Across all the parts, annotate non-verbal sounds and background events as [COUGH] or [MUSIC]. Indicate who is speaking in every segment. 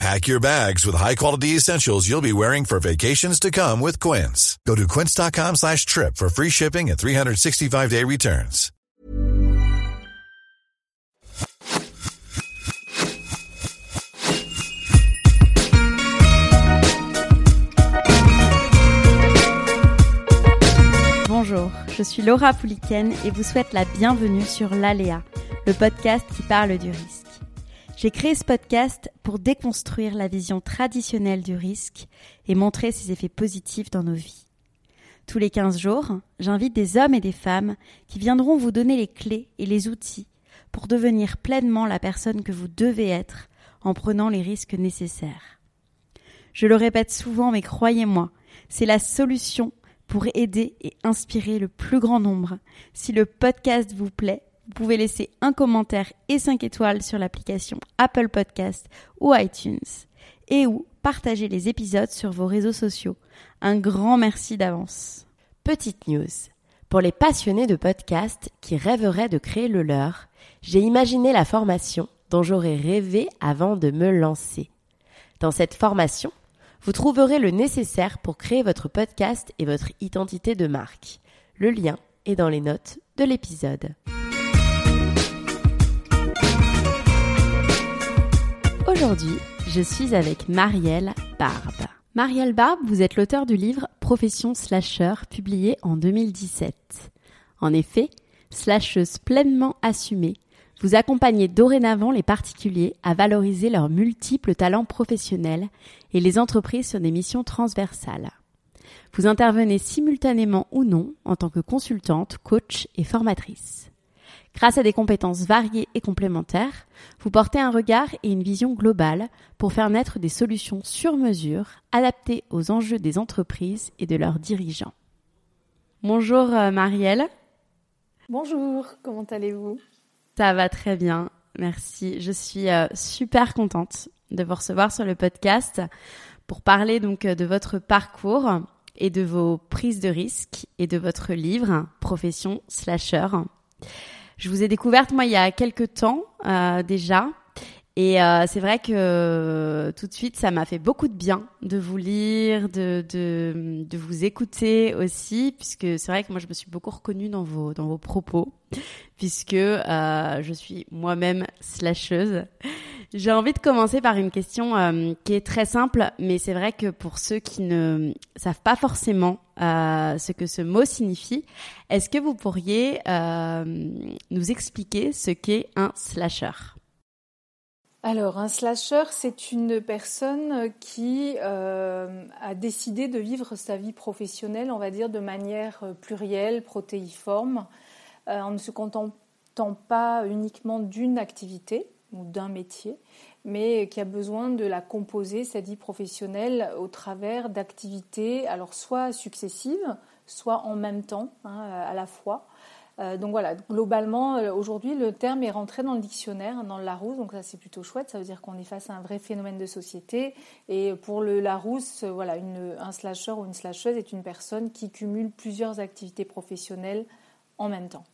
Speaker 1: Pack your bags with high-quality essentials you'll be wearing for vacations to come with Quince. Go to quince.com slash trip for free shipping and 365-day returns.
Speaker 2: Bonjour, je suis Laura Pouliken et vous souhaite la bienvenue sur l'Aléa, le podcast qui parle du risque. J'ai créé ce podcast pour déconstruire la vision traditionnelle du risque et montrer ses effets positifs dans nos vies. Tous les 15 jours, j'invite des hommes et des femmes qui viendront vous donner les clés et les outils pour devenir pleinement la personne que vous devez être en prenant les risques nécessaires. Je le répète souvent, mais croyez-moi, c'est la solution pour aider et inspirer le plus grand nombre. Si le podcast vous plaît, vous pouvez laisser un commentaire et 5 étoiles sur l'application Apple Podcast ou iTunes et ou partager les épisodes sur vos réseaux sociaux. Un grand merci d'avance.
Speaker 3: Petite news. Pour les passionnés de podcast qui rêveraient de créer le leur, j'ai imaginé la formation dont j'aurais rêvé avant de me lancer. Dans cette formation, vous trouverez le nécessaire pour créer votre podcast et votre identité de marque. Le lien est dans les notes de l'épisode.
Speaker 2: Aujourd'hui, je suis avec Marielle Barbe. Marielle Barbe, vous êtes l'auteur du livre Profession Slasher, publié en 2017. En effet, slasheuse pleinement assumée, vous accompagnez dorénavant les particuliers à valoriser leurs multiples talents professionnels et les entreprises sur des missions transversales. Vous intervenez simultanément ou non en tant que consultante, coach et formatrice. Grâce à des compétences variées et complémentaires, vous portez un regard et une vision globale pour faire naître des solutions sur mesure adaptées aux enjeux des entreprises et de leurs dirigeants. Bonjour euh, Marielle.
Speaker 4: Bonjour, comment allez-vous?
Speaker 2: Ça va très bien, merci. Je suis euh, super contente de vous recevoir sur le podcast pour parler donc euh, de votre parcours et de vos prises de risques et de votre livre Profession Slasher. Je vous ai découverte moi il y a quelques temps euh, déjà. Et euh, c'est vrai que tout de suite, ça m'a fait beaucoup de bien de vous lire, de, de, de vous écouter aussi, puisque c'est vrai que moi, je me suis beaucoup reconnue dans vos, dans vos propos, puisque euh, je suis moi-même slasheuse. J'ai envie de commencer par une question euh, qui est très simple, mais c'est vrai que pour ceux qui ne savent pas forcément euh, ce que ce mot signifie, est-ce que vous pourriez euh, nous expliquer ce qu'est un slasher?
Speaker 4: Alors, un slasher, c'est une personne qui euh, a décidé de vivre sa vie professionnelle, on va dire, de manière plurielle, protéiforme, euh, en ne se contentant pas uniquement d'une activité ou d'un métier, mais qui a besoin de la composer, sa vie professionnelle, au travers d'activités, alors soit successives, soit en même temps, hein, à la fois. Euh, donc voilà, globalement, euh, aujourd'hui, le terme est rentré dans le dictionnaire, dans le Larousse, donc ça c'est plutôt chouette, ça veut dire qu'on est face à un vrai phénomène de société. Et pour le Larousse, euh, voilà, un slasher ou une slasheuse est une personne qui cumule plusieurs activités professionnelles en même temps.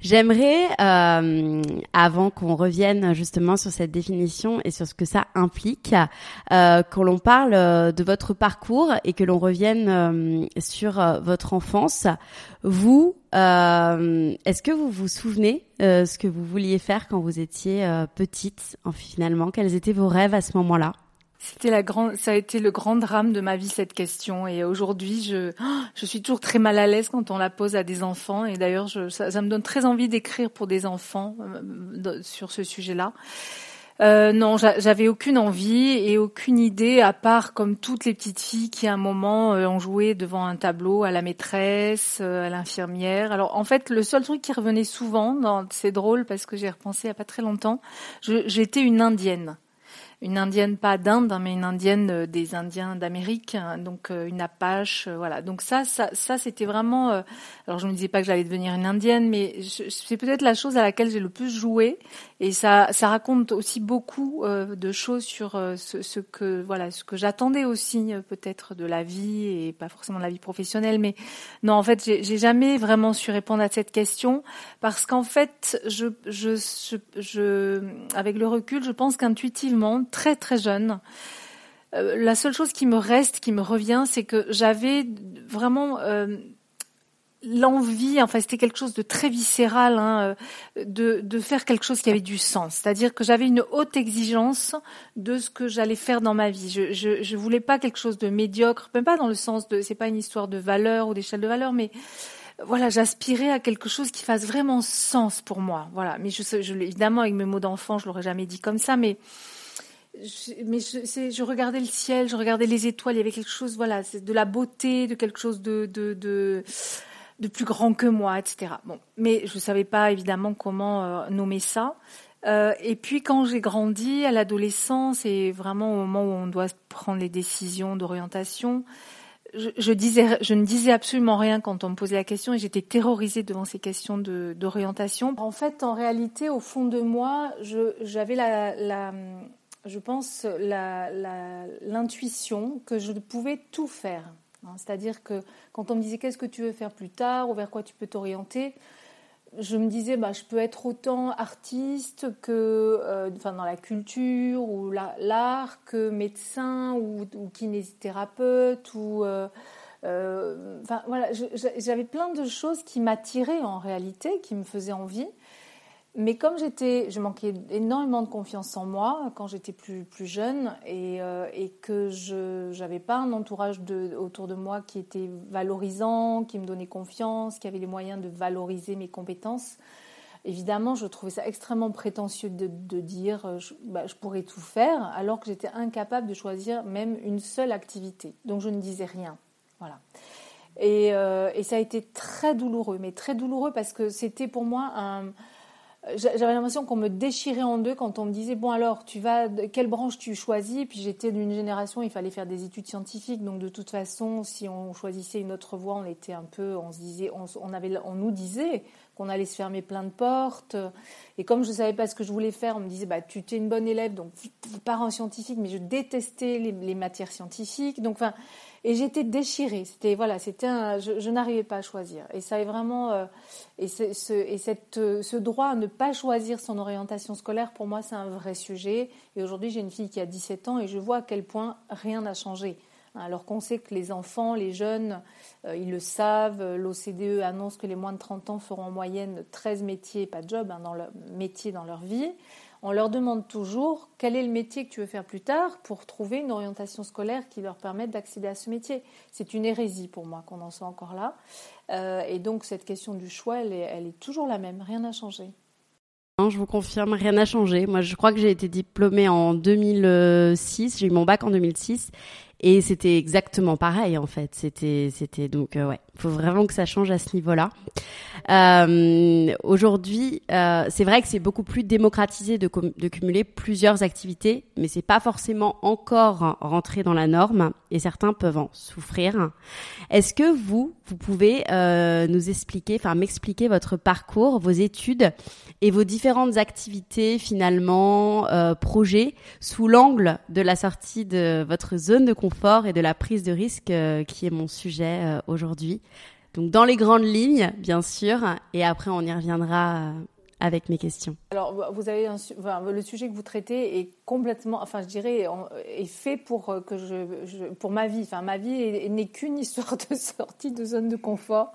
Speaker 2: J'aimerais, euh, avant qu'on revienne justement sur cette définition et sur ce que ça implique, euh, que l'on parle euh, de votre parcours et que l'on revienne euh, sur votre enfance. Vous, est-ce que vous vous souvenez ce que vous vouliez faire quand vous étiez petite, finalement? Quels étaient vos rêves à ce moment-là?
Speaker 4: C'était la grande, ça a été le grand drame de ma vie cette question. Et aujourd'hui, je, je suis toujours très mal à l'aise quand on la pose à des enfants. Et d'ailleurs, ça, ça, me donne très envie d'écrire pour des enfants euh, sur ce sujet-là. Euh, non, j'avais aucune envie et aucune idée, à part comme toutes les petites filles qui à un moment euh, ont joué devant un tableau à la maîtresse, euh, à l'infirmière. Alors en fait, le seul truc qui revenait souvent, c'est drôle parce que j'ai repensé il y a pas très longtemps, j'étais une indienne. Une indienne pas d'Inde, hein, mais une indienne des Indiens d'Amérique, hein, donc une Apache, voilà. Donc ça, ça, ça c'était vraiment. alors je me disais pas que j'allais devenir une indienne, mais c'est peut-être la chose à laquelle j'ai le plus joué, et ça, ça raconte aussi beaucoup de choses sur ce, que voilà, ce que j'attendais aussi peut-être de la vie et pas forcément de la vie professionnelle, mais non, en fait, j'ai jamais vraiment su répondre à cette question parce qu'en fait, je, je, je, avec le recul, je pense qu'intuitivement, très très jeune, euh, la seule chose qui me reste, qui me revient, c'est que j'avais vraiment euh, l'envie, enfin c'était quelque chose de très viscéral, hein, euh, de, de faire quelque chose qui avait du sens. C'est-à-dire que j'avais une haute exigence de ce que j'allais faire dans ma vie. Je, je, voulais pas quelque chose de médiocre, même pas dans le sens de, c'est pas une histoire de valeur ou d'échelle de valeur, mais voilà, j'aspirais à quelque chose qui fasse vraiment sens pour moi. Voilà, mais évidemment avec mes mots d'enfant, je l'aurais jamais dit comme ça, mais mais je, regardais le ciel, je regardais les étoiles, il y avait quelque chose, voilà, de la beauté, de quelque chose de, de, de, plus grand que moi, etc. Bon, mais je ne savais pas évidemment comment euh, nommer ça. Euh, et puis quand j'ai grandi à l'adolescence et vraiment au moment où on doit prendre les décisions d'orientation, je, disais, je ne disais absolument rien quand on me posait la question et j'étais terrorisée devant ces questions d'orientation. En fait, en réalité, au fond de moi, j'avais la, je pense, l'intuition que je pouvais tout faire. Hein. C'est-à-dire que quand on me disait qu'est-ce que tu veux faire plus tard ou vers quoi tu peux t'orienter, je me disais, bah, je peux être autant artiste que, euh, dans la culture ou l'art que médecin ou, kinésithérapeute ou, euh, euh, voilà, j'avais plein de choses qui m'attiraient en réalité, qui me faisaient envie. Mais comme j'étais, je manquais énormément de confiance en moi quand j'étais plus, plus jeune et, euh, que je n'avais pas un entourage de, autour de moi qui était valorisant, qui me donnait confiance, qui avait les moyens de valoriser mes compétences, évidemment, je trouvais ça extrêmement prétentieux de, de dire euh, je, bah, je, pourrais tout faire alors que j'étais incapable de choisir même une seule activité. Donc je ne disais rien. Voilà. Et, euh, et ça a été très douloureux, mais très douloureux parce que c'était pour moi un j'avais l'impression qu'on me déchirait en deux quand on me disait bon alors tu vas quelle branche tu choisis? Puis j'étais d'une génération il fallait faire des études scientifiques. Donc de toute façon si on choisissait une autre voie on était un peu on se disait on, avait on nous disait qu'on allait se fermer plein de portes. Et comme je savais pas ce que je voulais faire on me disait bah tu es une bonne élève donc pars en scientifique. Mais je détestais les, les matières scientifiques. Donc enfin et j'étais déchirée. C'était voilà, c'était je, n'arrivais pas à choisir. Et ça est vraiment euh, et, ce, et cette, euh, ce droit à ne pas choisir son orientation scolaire pour moi c'est un vrai sujet. Et aujourd'hui j'ai une fille qui a 17 ans et je vois à quel point rien n'a changé. Alors qu'on sait que les enfants, les jeunes, euh, ils le savent. L'OCDE annonce que les moins de 30 ans feront en moyenne 13 métiers, pas de job, hein, dans leur métier dans leur vie on leur demande toujours quel est le métier que tu veux faire plus tard pour trouver une orientation scolaire qui leur permette d'accéder à ce métier. C'est une hérésie pour moi qu'on en soit encore là. Euh, et donc cette question du choix, elle est, toujours la même, rien n'a changé.
Speaker 2: Non, je vous confirme, rien n'a changé. Moi, je crois que j'ai été diplômée en 2006, j'ai eu mon bac en 2006 et c'était exactement pareil en fait. C'était, donc euh, ouais, faut vraiment que ça change à ce niveau-là. Euh, aujourd'hui, euh, c'est vrai que c'est beaucoup plus démocratisé de, de, cumuler plusieurs activités, mais c'est pas forcément encore rentré dans la norme et certains peuvent en souffrir. Est-ce que vous, vous pouvez euh, nous expliquer, enfin m'expliquer votre parcours, vos études et vos différentes activités finalement, euh, projets sous l'angle de la sortie de votre zone de confort et de la prise de risque euh, qui est mon sujet euh, aujourd'hui? Donc dans les grandes lignes, bien sûr, et après on y reviendra euh, avec mes questions.
Speaker 4: Alors, vous avez le sujet que vous traitez est complètement, enfin, je dirais, est fait pour que je, pour ma vie. Enfin, ma vie n'est qu'une histoire de [LAUGHS] sortie de zone de confort.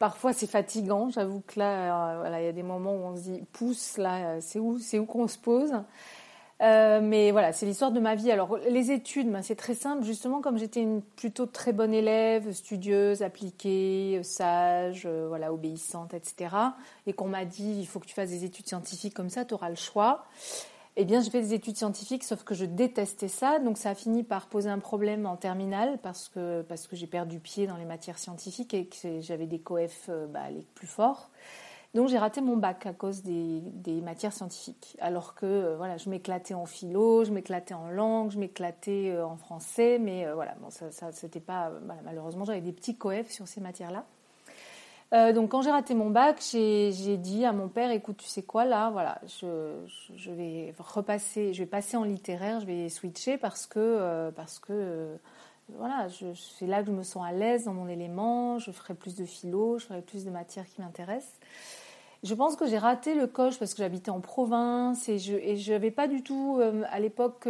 Speaker 4: Parfois, c'est fatigant. J'avoue que là, voilà, il y a des moments où on se dit, pousse, là, c'est où, c'est où qu'on se pose. Euh, mais voilà, c'est l'histoire de ma vie. Alors, les études, ben, c'est très simple. Justement, comme j'étais une plutôt très bonne élève, studieuse, appliquée, sage, euh, voilà, obéissante, etc., et qu'on m'a dit, il faut que tu fasses des études scientifiques comme ça, tu auras le choix. Eh bien, j'ai fait des études scientifiques, sauf que je détestais ça. Donc, ça a fini par poser un problème en terminale parce que, parce que j'ai perdu pied dans les matières scientifiques et que j'avais des coefs euh, bah, les plus forts. Donc j'ai raté mon bac à cause des, matières scientifiques. Alors que euh, voilà, je m'éclatais en philo, je m'éclatais en langue, je m'éclatais euh, en français, mais euh, voilà, ça c'était pas. malheureusement, j'avais des petits coefs sur ces matières-là. donc quand j'ai raté mon bac, j'ai dit à mon père, écoute, tu sais quoi là, voilà, je, je, vais repasser, je vais passer en littéraire, je vais switcher parce que parce que voilà, c'est là que je me sens à l'aise dans mon élément, je ferai plus de philo, je ferai plus de matières qui m'intéressent. Je pense que j'ai raté le coche parce que j'habitais en province et je n'avais pas du tout euh, à l'époque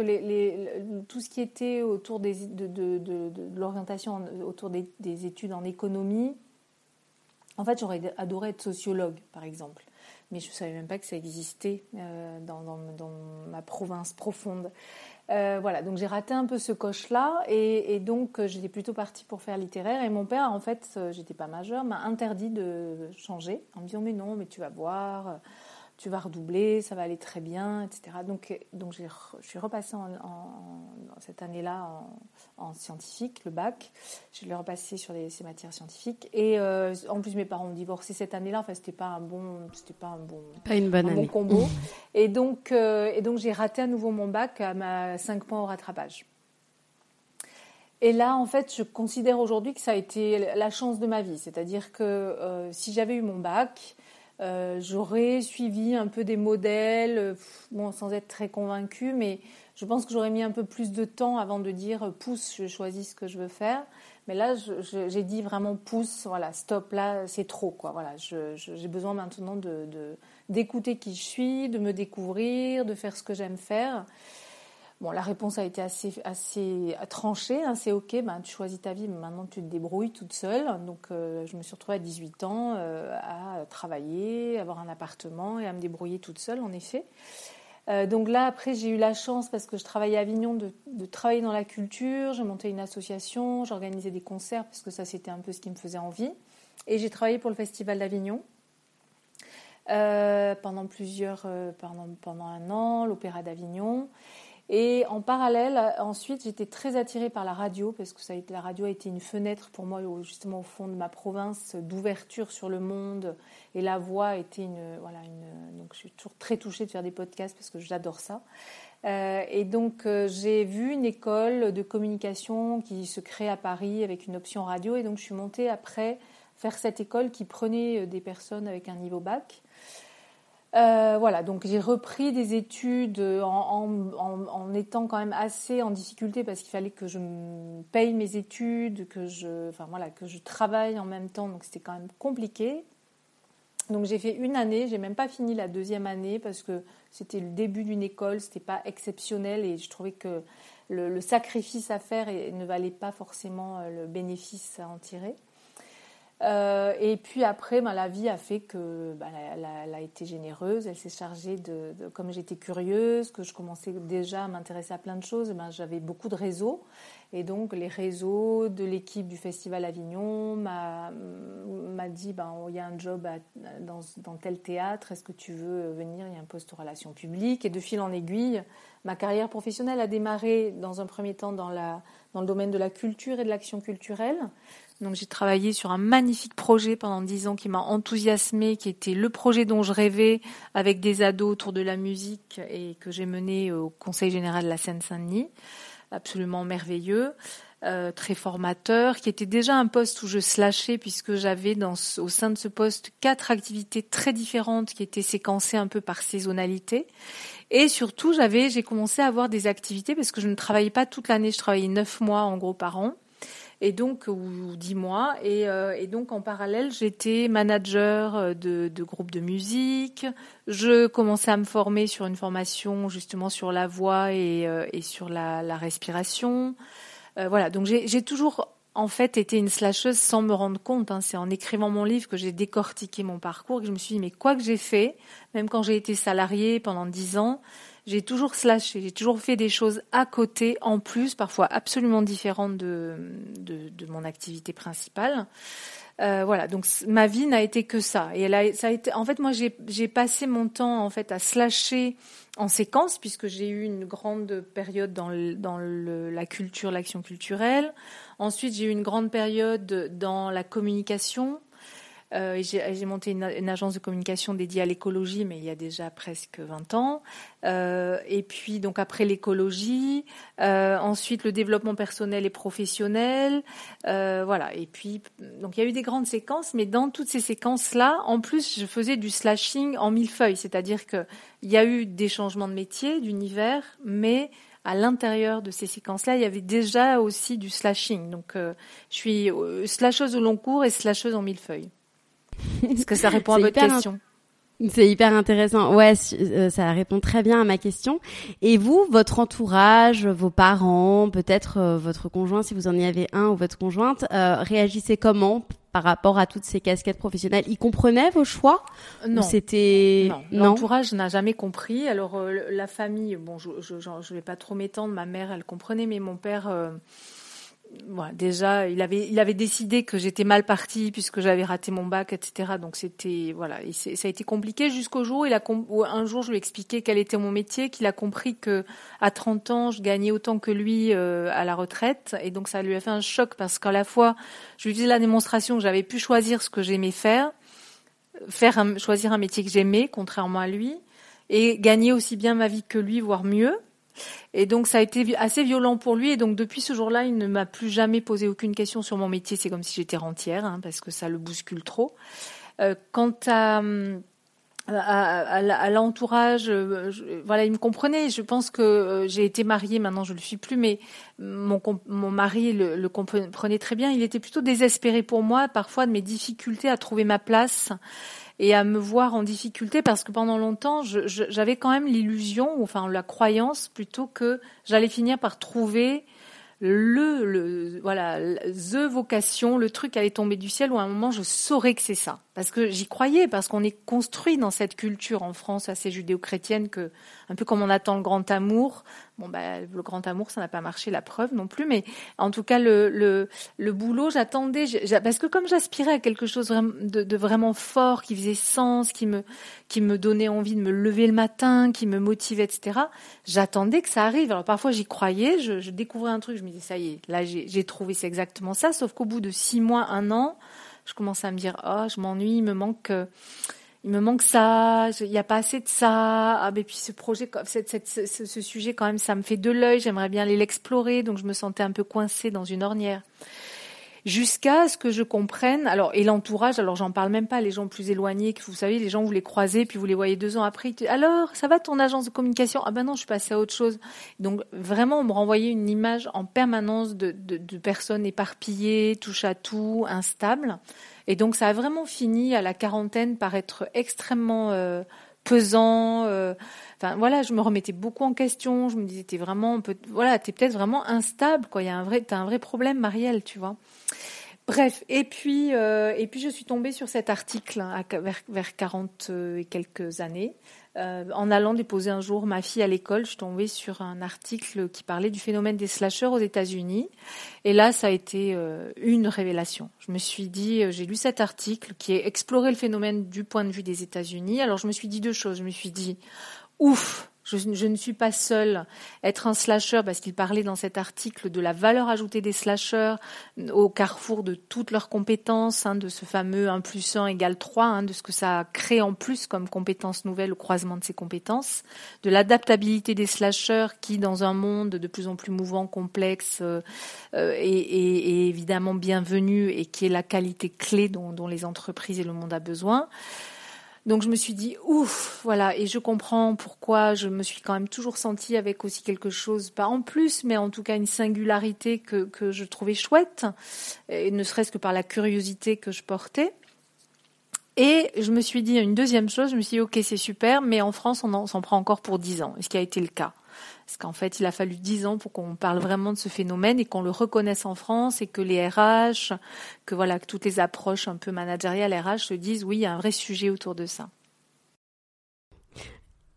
Speaker 4: tout ce qui était autour des, de, l'orientation autour des, des, études en économie. En fait, j'aurais adoré être sociologue, par exemple, mais je ne savais même pas que ça existait euh, dans, ma province profonde. Euh, voilà, donc j'ai raté un peu ce coche-là et, donc euh, j'étais plutôt partie pour faire littéraire et mon père, en fait, euh, j'étais pas majeure, m'a interdit de changer. En me disant mais non, mais tu vas voir, tu vas redoubler, ça va aller très bien, etc. Donc, donc je suis repassée en, cette année-là en, scientifique, le bac. Je l'ai repassé sur ces matières scientifiques. Et euh, en plus, mes parents ont divorcé cette année-là. Enfin, c'était pas un bon, c'était pas un bon,
Speaker 2: pas une bonne année.
Speaker 4: combo. [LAUGHS] et donc, euh, et donc j'ai raté à nouveau mon bac à ma 5 points au rattrapage. Et là, en fait, je considère aujourd'hui que ça a été la chance de ma vie. C'est-à-dire que euh, si j'avais eu mon bac, euh, j'aurais suivi un peu des modèles, euh, bon, sans être très convaincue, mais je pense que j'aurais mis un peu plus de temps avant de dire euh, pousse, je choisis ce que je veux faire. Mais là, j'ai dit vraiment pousse, voilà, stop, là, c'est trop, quoi. Voilà, j'ai besoin maintenant de d'écouter qui je suis, de me découvrir, de faire ce que j'aime faire. Bon, la réponse a été assez, assez tranchée. Hein, c'est OK, ben, tu choisis ta vie, mais maintenant tu te débrouilles toute seule. Donc, euh, je me suis retrouvée à 18 ans euh, à travailler, avoir un appartement et à me débrouiller toute seule, en effet. Euh, donc là, après, j'ai eu la chance, parce que je travaillais à Avignon, de, de travailler dans la culture. J'ai monté une association, j'organisais des concerts, parce que ça, c'était un peu ce qui me faisait envie. Et j'ai travaillé pour le Festival d'Avignon. pendant plusieurs, pendant, pendant un an, l'Opéra d'Avignon. Et en parallèle, ensuite, j'étais très attirée par la radio parce que ça a été, la radio a été une fenêtre pour moi, justement au fond de ma province, d'ouverture sur le monde. Et la voix était une, voilà, une. Donc, je suis toujours très touchée de faire des podcasts parce que j'adore ça. Euh, et donc, euh, j'ai vu une école de communication qui se crée à Paris avec une option radio. Et donc, je suis montée après faire cette école qui prenait euh, des personnes avec un niveau bac. Euh, voilà, donc j'ai repris des études en, étant quand même assez en difficulté parce qu'il fallait que je paye mes études, que je travaille en même temps, donc c'était quand même compliqué. Donc j'ai fait une année, j'ai même pas fini la deuxième année parce que c'était le début d'une école, c'était pas exceptionnel et je trouvais que le, sacrifice à faire ne valait pas forcément euh, le bénéfice à en tirer. Euh, et puis après, ben, la vie a fait que ben, elle, a, été généreuse. Elle s'est chargée de, comme j'étais curieuse, que je commençais déjà à m'intéresser à plein de choses. Ben, j'avais beaucoup de réseaux, et donc les réseaux de l'équipe du Festival Avignon m'a dit ben il y a un job dans, tel théâtre. Est-ce que tu veux venir? Il y a un poste en relations publiques. Et de fil en aiguille, ma carrière professionnelle a démarré dans un premier temps dans le domaine de la culture et de l'action culturelle. Donc j'ai travaillé sur un magnifique projet pendant dix ans qui m'a enthousiasmé, qui était le projet dont je rêvais avec des ados autour de la musique et que j'ai mené au Conseil général de la Seine-Saint-Denis. Absolument merveilleux. Euh, très formateur, qui était déjà un poste où je slashais puisque j'avais dans au sein de ce poste quatre activités très différentes qui étaient séquencées un peu par saisonnalité. Et surtout, j'avais, j'ai commencé à avoir des activités parce que je ne travaillais pas toute l'année, je travaillais neuf mois en gros par an et donc ou dix mois. Et, euh, et donc en parallèle j'étais manager euh, de, de groupes de musique. Je commençais à me former sur une formation justement sur la voix et, euh, sur la respiration. Voilà. Donc j'ai toujours en fait été une slasheuse sans me rendre compte. Hein. C'est en écrivant mon livre que j'ai décortiqué mon parcours que je me suis dit mais quoi que j'ai fait, même quand j'ai été salariée pendant dix ans, j'ai toujours slashé, j'ai toujours fait des choses à côté, en plus, parfois absolument différentes de, de, de mon activité principale. Euh, voilà, donc ma vie n'a été que ça. Et elle a, ça a été, en fait, moi, j'ai passé mon temps en fait à slasher en séquence, puisque j'ai eu une grande période dans, dans le, la culture, l'action culturelle. Ensuite, j'ai eu une grande période dans la communication. Euh, j'ai monté une, agence de communication dédiée à l'écologie, mais il y a déjà presque 20 ans. Euh, et puis donc après l'écologie, euh, ensuite le développement personnel et professionnel, voilà. Et puis donc il y a eu des grandes séquences, mais dans toutes ces séquences-là, en plus je faisais du slashing en mille feuilles, c'est-à-dire que il y a eu des changements de métier, d'univers, mais à l'intérieur de ces séquences-là, il y avait déjà aussi du slashing. Donc, je suis slasheuse au long cours et slasheuse en mille feuilles. Est-ce que ça répond à votre question
Speaker 2: C'est hyper intéressant. Ouais, euh, ça répond très bien à ma question. Et vous, votre entourage, vos parents, peut-être euh, votre conjoint, si vous en y avez un ou votre conjointe, euh, réagissaient comment par rapport à toutes ces casquettes professionnelles? Ils comprenaient vos choix?
Speaker 4: Non.
Speaker 2: C'était
Speaker 4: non. L'entourage n'a jamais compris. Alors la famille, bon, je ne vais pas trop m'étendre. Ma mère, elle comprenait, mais mon père déjà, il avait, décidé que j'étais mal partie puisque j'avais raté mon bac, etc. Donc c'était, voilà, ça a été compliqué jusqu'au jour où, un jour je lui ai expliqué quel était mon métier, qu'il a compris que à 30 ans, je gagnais autant que lui euh, à la retraite. Et donc ça lui a fait un choc parce qu'à la fois, je lui faisais la démonstration que j'avais pu choisir ce que j'aimais faire, faire choisir un métier que j'aimais, contrairement à lui, et gagner aussi bien ma vie que lui, voire mieux. Et donc ça a été assez violent pour lui. Et donc depuis ce jour-là, il ne m'a plus jamais posé aucune question sur mon métier. C'est comme si j'étais rentière, hein, parce que ça le bouscule trop. Euh, quant à à, l'entourage, euh, voilà, il me comprenait. Je pense que euh, j'ai été mariée, maintenant je le suis plus, mais mon, mon mari le, le, comprenait très bien. Il était plutôt désespéré pour moi, parfois de mes difficultés à trouver ma place et à me voir en difficulté parce que pendant longtemps, j'avais quand même l'illusion, enfin la croyance plutôt que j'allais finir par trouver le, voilà the vocation, le truc allait tomber du ciel où à un moment je saurais que c'est ça. Parce que j'y croyais parce qu'on est construit dans cette culture en France assez judéo-chrétienne que un peu comme on attend le grand amour, bon bah le grand amour ça n'a pas marché la preuve non plus mais en tout cas le le, boulot j'attendais parce que comme j'aspirais à quelque chose de, vraiment fort qui faisait sens, qui me qui me donnait envie de me lever le matin, qui me motivait etc. J'attendais que ça arrive. Alors parfois j'y croyais, je, découvrais un truc, je me disais ça y est, là j'ai trouvé c'est exactement ça. Sauf qu'au bout de six mois, un an, je commence à me dire oh je m'ennuie, il me manque il me manque ça, il n'y a pas assez de ça. Ah, mais puis ce projet, cette, ce, ce, sujet quand même, ça me fait de l'œil. J'aimerais bien aller l'explorer, donc je me sentais un peu coincée dans une ornière jusqu'à ce que je comprenne. Alors, et l'entourage, alors j'en parle même pas, les gens plus éloignés, que vous savez, les gens, vous les croisez, puis vous les voyez deux ans après. alors, ça va ton agence de communication? Ah ben non, je suis passée à autre chose. Donc, vraiment, on me renvoyait une image en permanence de, de, de personnes éparpillées, touche à tout, instables. Et donc, ça a vraiment fini à la quarantaine par être extrêmement euh, pesant. Euh, enfin voilà, je me remettais beaucoup en question. Je me disais, t'es vraiment, peut, voilà, t'es peut-être vraiment instable, quoi. Il y a un vrai, t'as un vrai problème, Marielle, tu vois. Bref, et puis euh, et puis je suis tombée sur cet article hein, vers, vers 40 euh, et quelques années. Euh, en allant déposer un jour ma fille à l'école, je suis sur un article qui parlait du phénomène des slasheurs aux États-Unis. Et là, ça a été une révélation. Je me suis dit, j'ai lu cet article qui a exploré le phénomène du point de vue des États-Unis. Alors je me suis dit deux choses. Je me suis dit, ouf, je, ne suis pas seule. Être un slasher, parce qu'il parlait dans cet article de la valeur ajoutée des slashers au carrefour de toutes leurs compétences, hein, de ce fameux 1 plus 1 égale 3, hein, de ce que ça crée en plus comme compétences nouvelles au croisement de ces compétences, de l'adaptabilité des slashers qui, dans un monde de plus en plus mouvant, complexe, euh, euh est, évidemment bienvenu et qui est la qualité clé dont, dont les entreprises et le monde a besoin. Donc je me suis dit ouf, voilà, et je comprends pourquoi je me suis quand même toujours sentie avec aussi quelque chose, pas en plus, mais en tout cas une singularité que, que je trouvais chouette, et ne serait-ce que par la curiosité que je portais. Et je me suis dit une deuxième chose, je me suis dit ok c'est super, mais en France on s'en prend encore pour dix ans, ce qui a été le cas. Parce qu'en fait, il a fallu dix ans pour qu'on parle vraiment de ce phénomène et qu'on le reconnaisse en France et que les RH, que voilà, que toutes les approches un peu managériales RH se disent oui, il y a un vrai sujet autour de ça.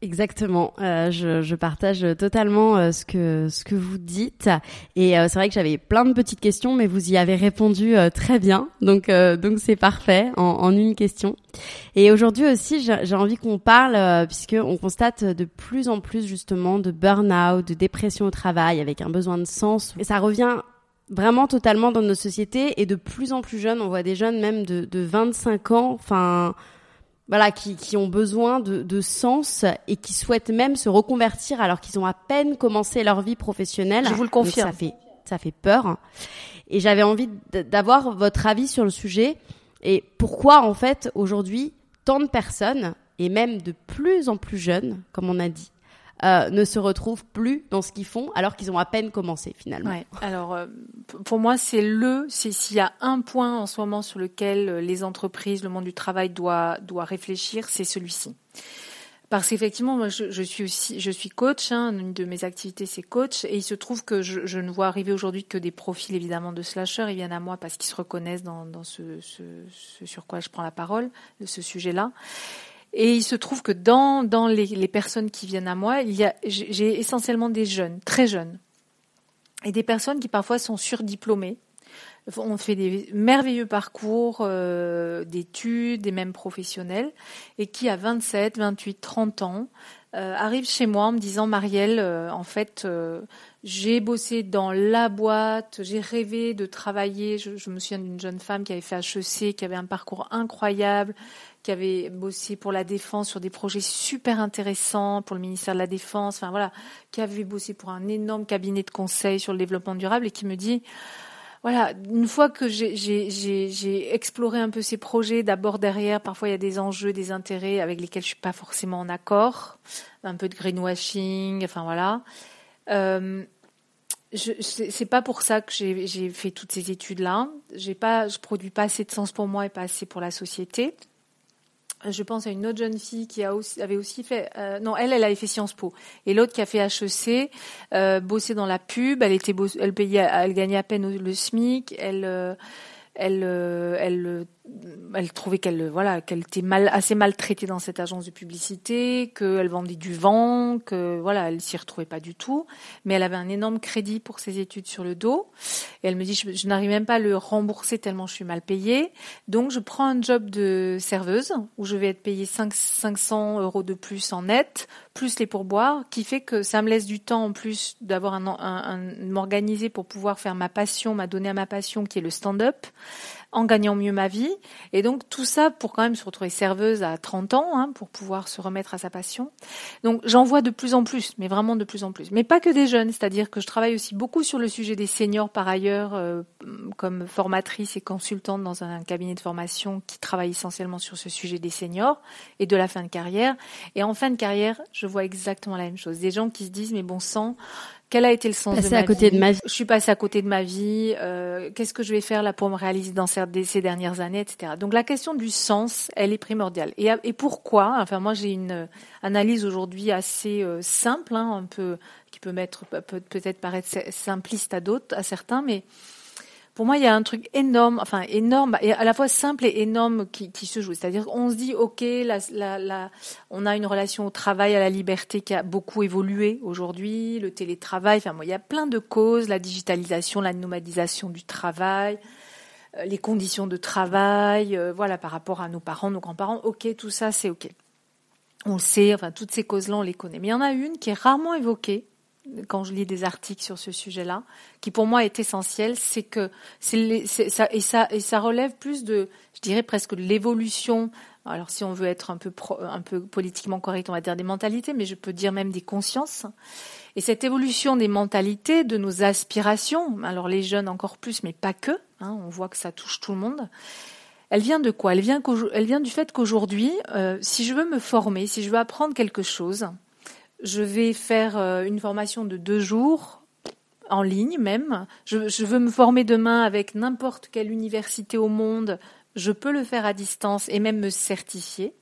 Speaker 2: Exactement, euh, je, je, partage totalement euh, ce que ce que vous dites. Et euh, c'est vrai que j'avais plein de petites questions mais vous y avez répondu euh, très bien. Donc donc c'est parfait en, en, une question. Et aujourd'hui aussi j'ai envie qu'on parle puisque on constate de plus en plus justement de burn-out, de dépression au travail avec un besoin de sens. Et ça revient vraiment totalement dans nos sociétés. Et de plus en plus jeunes. On voit des jeunes même de, de 25 ans, enfin voilà, qui, qui ont besoin de, de sens et qui souhaitent même se reconvertir alors qu'ils ont à peine commencé leur vie professionnelle.
Speaker 4: Je vous le confirme.
Speaker 2: ça fait ça fait peur. Et j'avais envie d'avoir votre avis sur le sujet et pourquoi en fait aujourd'hui tant de personnes et même de plus en plus jeunes, comme on a dit, euh, ne se retrouvent plus dans ce qu'ils font alors qu'ils ont à peine commencé finalement.
Speaker 4: Alors euh, pour moi c'est le s'il y a un point en ce moment sur lequel euh, les entreprises, le monde du travail doit doit réfléchir, c'est celui-ci. Parce qu'effectivement, moi, je, je, suis aussi, je suis coach. Hein, une de mes activités, c'est coach, et il se trouve que je, je ne vois arriver aujourd'hui que des profils évidemment de slashers. Ils viennent à moi parce qu'ils se reconnaissent dans, dans ce, ce, ce, sur quoi je prends la parole, de ce sujet-là. Et il se trouve que dans, les, personnes qui viennent à moi, j'ai essentiellement des jeunes, très jeunes, et des personnes qui parfois sont surdiplômées. On fait des merveilleux parcours euh, d'études, des mêmes professionnels, et qui à 27, 28, 30 ans euh, arrivent chez moi en me disant Marielle, euh, en fait, j'ai bossé dans la boîte, j'ai rêvé de travailler. Je, je me souviens d'une jeune femme qui avait fait HEC, qui avait un parcours incroyable, qui avait bossé pour la défense sur des projets super intéressants pour le ministère de la Défense, enfin voilà, qui avait bossé pour un énorme cabinet de conseil sur le développement durable et qui me dit voilà, une fois que j'ai exploré un peu ces projets, d'abord derrière, parfois il y a des enjeux, des intérêts avec lesquels je suis pas forcément en accord, un peu de greenwashing, enfin voilà. Euh, c'est pas pour ça que j'ai fait toutes ces études là. J'ai pas, je produis pas assez de sens pour moi et pas assez pour la société je pense à une autre jeune fille qui a aussi, avait aussi fait, euh, non, elle, elle avait fait Sciences Po, et l'autre qui a fait HEC, euh, bossé dans la pub, elle était, elle payait, elle gagnait à peine le SMIC, elle, euh, elle, elle, elle trouvait qu'elle, voilà, qu'elle était mal, assez maltraitée dans cette agence de publicité, qu'elle vendait du vent, que voilà, elle s'y retrouvait pas du tout. Mais elle avait un énorme crédit pour ses études sur le dos. Et elle me dit, je, n'arrive même pas à le rembourser tellement je suis mal payée. Donc je prends un job de serveuse où je vais être payée 5, 500 euros de plus en net, plus les pourboires, qui fait que ça me laisse du temps en plus d'avoir un, un, un m'organiser pour pouvoir faire ma passion, m'a donné à ma passion qui est le stand-up en gagnant mieux ma vie. Et donc tout ça pour quand même se retrouver serveuse à 30 ans, hein, pour pouvoir se remettre à sa passion. Donc j'en vois de plus en plus, mais vraiment de plus en plus. Mais pas que des jeunes, c'est-à-dire que je travaille aussi beaucoup sur le sujet des seniors par ailleurs, euh, comme formatrice et consultante dans un cabinet de formation qui travaille essentiellement sur ce sujet des seniors et de la fin de carrière. Et en fin de carrière, je vois exactement la même chose. Des gens qui se disent mais bon sang, quel a été le sens
Speaker 2: de ma, à côté
Speaker 4: vie
Speaker 2: de ma vie
Speaker 4: Je suis passée à côté de ma vie. Euh, Qu'est-ce que je vais faire là pour me réaliser dans ces, ces, dernières années, etc. Donc la question du sens, elle est primordiale. Et, et pourquoi Enfin, moi, j'ai une analyse aujourd'hui assez euh, simple, hein, un peu qui peut mettre peut-être paraître simpliste à d'autres, à certains, mais pour moi, il y a un truc énorme, enfin énorme, et à la fois simple et énorme qui, se joue. C'est-à-dire qu'on se dit, ok, on a une relation au travail, à la liberté qui a beaucoup évolué aujourd'hui, le télétravail, enfin, bon, il y a plein de causes, la digitalisation, la nomadisation du travail, euh, les conditions de travail, euh, voilà, par rapport à nos parents, nos grands-parents. Ok, tout ça, c'est ok. On le sait, enfin, toutes ces causes-là, on les connaît. Mais il y en a une qui est rarement évoquée, quand je lis des articles sur ce sujet-là, qui pour moi est essentiel, c'est que c'est ça et ça et ça relève plus de, je dirais presque de l'évolution. Alors si on veut être un peu pro, un peu politiquement correct, on va dire des mentalités, mais je peux dire même des consciences. Et cette évolution des mentalités, de nos aspirations, alors les jeunes encore plus, mais pas que. Hein, on voit que ça touche tout le monde. Elle vient de quoi? Elle vient, elle vient du fait qu'aujourd'hui, euh, si je veux me former, si je veux apprendre quelque chose, je vais faire euh, une formation de deux jours en ligne même. Je, veux me former demain avec n'importe quelle université au monde. Je peux le faire à distance et même me certifier.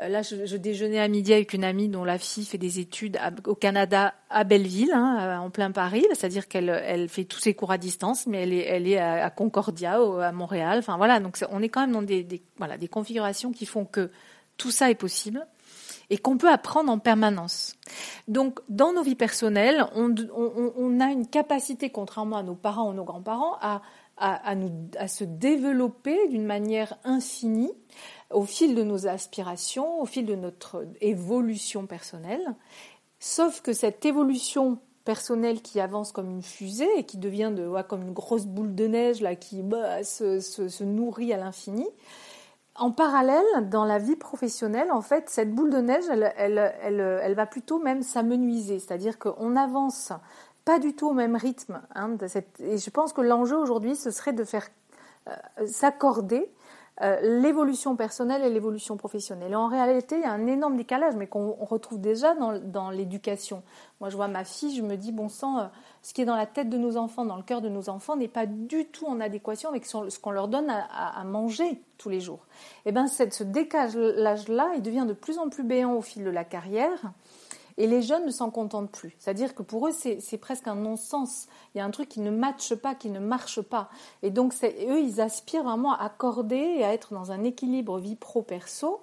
Speaker 4: Euh, là, je, je, déjeunais à midi avec une amie dont la fille fait des études au Canada, à Belleville, hein, en plein Paris. C'est-à-dire qu'elle elle fait tous ses cours à distance, mais elle est, à, Concordia, à Montréal. Enfin voilà, donc on est quand même dans des configurations qui font que tout ça est possible et qu'on peut apprendre en permanence. Donc, dans nos vies personnelles, on, a une capacité, contrairement à nos parents ou nos grands-parents, à, se développer d'une manière infinie au fil de nos aspirations, au fil de notre évolution personnelle. Sauf que cette évolution personnel qui avance comme une fusée et qui devient de, comme une grosse boule de neige là, qui bah, se, nourrit à l'infini. En parallèle, dans la vie professionnelle, en fait, cette boule de neige, elle, elle, elle, elle va plutôt même s'amenuiser, c'est-à-dire qu'on avance pas du tout au même rythme. Hein. Et je pense que l'enjeu aujourd'hui, ce serait de faire euh, s'accorder euh, l'évolution personnelle et l'évolution professionnelle. En réalité, il y a un énorme décalage, mais qu'on retrouve déjà dans, l'éducation. Moi, je vois ma fille, je me dis, bon sang, euh, ce qui est dans la tête de nos enfants, dans le cœur de nos enfants, n'est pas du tout en adéquation avec ce qu'on leur donne à, à, manger tous les jours. Et eh bien, ce décalage-là, il devient de plus en plus béant au fil de la carrière. Et les jeunes ne s'en contentent plus. C'est-à-dire que pour eux, c'est presque un non-sens. Il y a un truc qui ne matche pas, qui ne marche pas. Et donc, eux, ils aspirent vraiment à accorder et à être dans un équilibre vie pro-perso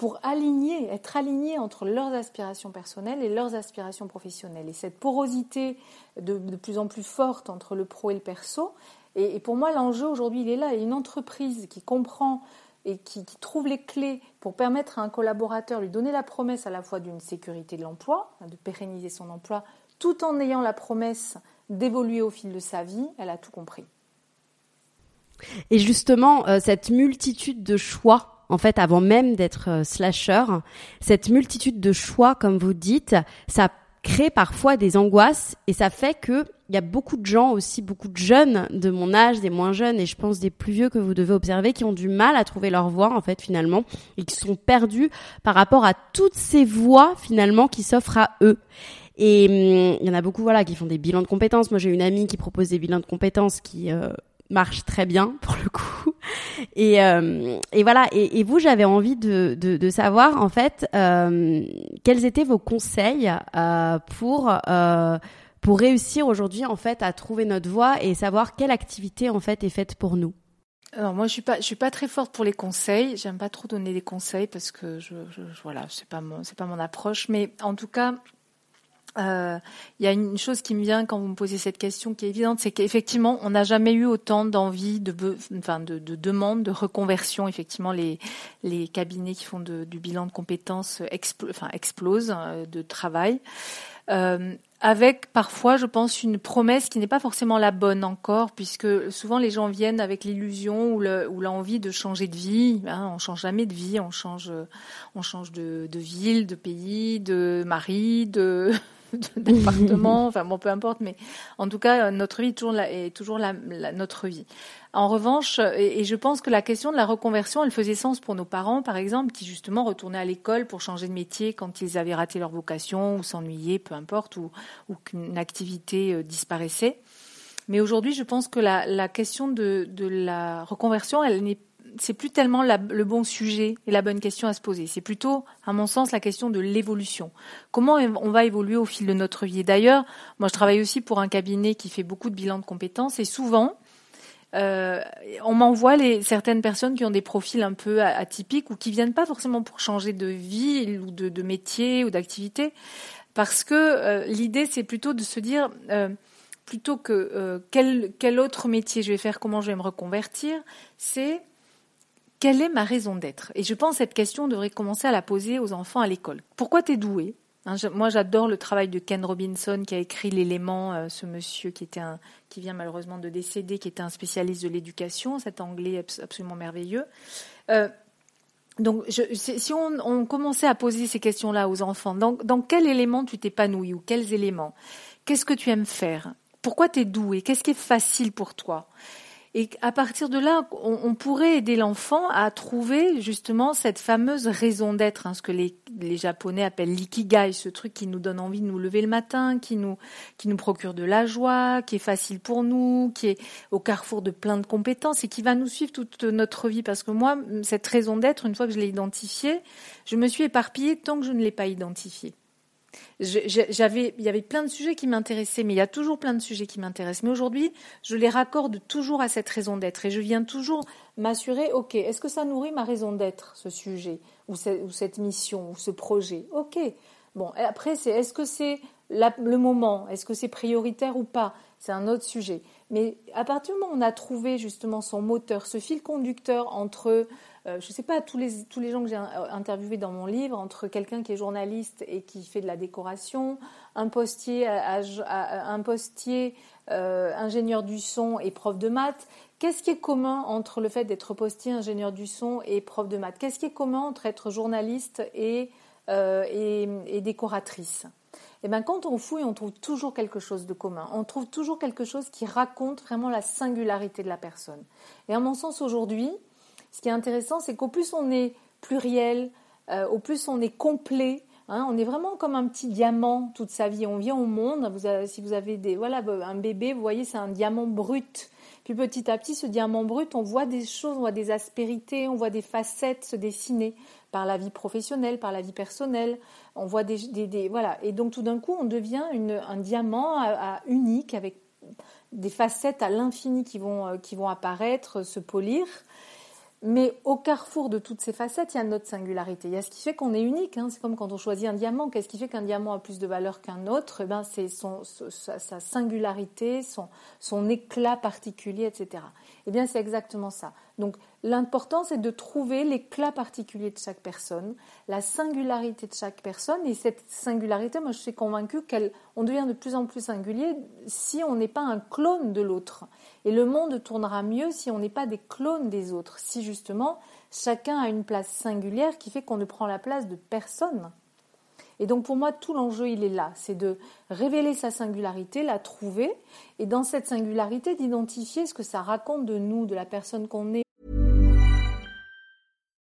Speaker 4: pour aligner, être alignés entre leurs aspirations personnelles et leurs aspirations professionnelles. Et cette porosité de, plus en plus forte entre le pro et le perso, et, pour moi l'enjeu aujourd'hui il est là, une entreprise qui comprend et qui, trouve les clés pour permettre à un collaborateur, lui donner la promesse à la fois d'une sécurité de l'emploi, de pérenniser son emploi, tout en ayant la promesse d'évoluer au fil de sa vie, elle a tout compris.
Speaker 2: Et justement, euh, cette multitude de choix, en fait, avant même d'être euh, slasher, cette multitude de choix, comme vous dites, ça crée parfois des angoisses et ça fait que il y a beaucoup de gens aussi, beaucoup de jeunes de mon âge, des moins jeunes et je pense des plus vieux que vous devez observer qui ont du mal à trouver leur voie en fait finalement et qui sont perdus par rapport à toutes ces voies finalement qui s'offrent à eux. Et hum, il y en a beaucoup voilà qui font des bilans de compétences. Moi j'ai une amie qui propose des bilans de compétences qui euh, marche très bien pour le coup. [LAUGHS] Et, euh, et voilà. Et, vous, j'avais envie de, de, savoir en fait euh, quels étaient vos conseils euh, pour pour réussir aujourd'hui en fait à trouver notre voie et savoir quelle activité en fait est faite pour nous.
Speaker 4: Alors moi je suis pas je suis pas très forte pour les conseils. J'aime pas trop donner des conseils parce que je, je, je voilà c'est pas mon c'est pas mon approche. Mais en tout cas euh, il y a une chose qui me vient quand vous me posez cette question qui est évidente, c'est qu'effectivement, on n'a jamais eu autant d'envie, de, enfin, de, de demandes, de reconversion. Effectivement, les, les cabinets qui font de, du bilan de compétences enfin, explosent euh, de travail. Euh, avec parfois, je pense, une promesse qui n'est pas forcément la bonne encore, puisque souvent les gens viennent avec l'illusion ou l'envie de changer de vie. Hein, on change jamais de vie, on change, on change de, de ville, de pays, de mari, de [LAUGHS] d'appartement, enfin bon, peu importe, mais en tout cas, notre vie toujours, est toujours notre vie. En revanche, et, je pense que la question de la reconversion, elle faisait sens pour nos parents, par exemple, qui justement retournaient à l'école pour changer de métier quand ils avaient raté leur vocation ou s'ennuyaient, peu importe, ou, qu'une activité euh, disparaissait. Mais aujourd'hui, je pense que la, la question de, de la reconversion, elle n'est c'est plus tellement le bon sujet et la bonne question à se poser. C'est plutôt, à mon sens, la question de l'évolution. Comment on va évoluer au fil de notre vie? D'ailleurs, moi, je travaille aussi pour un cabinet qui fait beaucoup de bilans de compétences et souvent, euh, on m'envoie certaines personnes qui ont des profils un peu atypiques ou qui viennent pas forcément pour changer de vie ou de, métier ou d'activité, parce que euh, l'idée c'est plutôt de se dire euh, plutôt que quel, quel autre métier je vais faire, comment je vais me reconvertir, c'est quelle est ma raison d'être? Et je pense que cette question devrait commencer à la poser aux enfants à l'école. Pourquoi tu es doué? Hein, Moi, j'adore le travail de Ken Robinson qui a écrit l'élément, euh, ce monsieur qui était un, qui vient malheureusement de décéder, qui était un spécialiste de l'éducation, cet anglais absolument merveilleux. Euh, donc, si on, on, commençait à poser ces questions-là aux enfants, dans, dans quel élément tu t'épanouis ou quels éléments? Qu'est-ce que tu aimes faire? Pourquoi tu es doué? Qu'est-ce qui est facile pour toi? Et à partir de là, on, pourrait aider l'enfant à trouver justement cette fameuse raison d'être, hein, ce que les, Japonais appellent l'ikigai, ce truc qui nous donne envie de nous lever le matin, qui nous, qui nous procure de la joie, qui est facile pour nous, qui est au carrefour de plein de compétences et qui va nous suivre toute notre vie. Parce que moi, cette raison d'être, une fois que je l'ai identifiée, je me suis éparpillée tant que je ne l'ai pas identifiée j'avais, il y avait plein de sujets qui m'intéressaient, mais il y a toujours plein de sujets qui m'intéressent. Mais aujourd'hui, je les raccorde toujours à cette raison d'être et je viens toujours m'assurer, ok, est-ce que ça nourrit ma raison d'être, ce sujet, ou, cette mission, ou ce projet? Ok. Bon, après, c'est est-ce que c'est le moment? Est-ce que c'est prioritaire ou pas? C'est un autre sujet. Mais à partir du moment où on a trouvé justement son moteur, ce fil conducteur entre, euh, je ne sais pas, tous les, tous les gens que j'ai interviewés dans mon livre, entre quelqu'un qui est journaliste et qui fait de la décoration, un postier, un postier euh, ingénieur du son et prof de maths, qu'est-ce qui est commun entre le fait d'être postier, ingénieur du son et prof de maths? Qu'est-ce qui est commun entre être journaliste et, euh, et, et décoratrice? Et eh bien, quand on fouille, on trouve toujours quelque chose de commun. On trouve toujours quelque chose qui raconte vraiment la singularité de la personne. Et à mon sens, aujourd'hui, ce qui est intéressant, c'est qu'au plus on est pluriel, euh, au plus on est complet, hein, on est vraiment comme un petit diamant toute sa vie. On vient au monde. si vous avez des, voilà, un bébé, vous voyez, c'est un diamant brut. Puis petit à petit, ce diamant brut, on voit des choses, on voit des aspérités, on voit des facettes se dessiner par la vie professionnelle, par la vie personnelle. On voit des, des, voilà. Et donc tout d'un coup, on devient un diamant unique avec des facettes à l'infini qui vont, euh, qui vont apparaître, se polir. Mais au carrefour de toutes ces facettes, il y a notre singularité. Il y a ce qui fait qu'on est unique. Hein. C'est comme quand on choisit un diamant. Qu'est-ce qui fait qu'un diamant a plus de valeur qu'un autre? Eh ben, C'est sa, singularité, son, son éclat particulier, etc. Eh bien, c'est exactement ça. Donc, l'important, c'est de trouver l'éclat particulier de chaque personne, la singularité de chaque personne. Et cette singularité, moi, je suis convaincue qu'on devient de plus en plus singulier si on n'est pas un clone de l'autre. Et le monde tournera mieux si on n'est pas des clones des autres, si justement chacun a une place singulière qui fait qu'on ne prend la place de personne. Et donc pour moi, tout l'enjeu, il est là, c'est de révéler sa singularité, la trouver, et dans cette singularité, d'identifier ce que ça raconte de nous, de la personne qu'on est.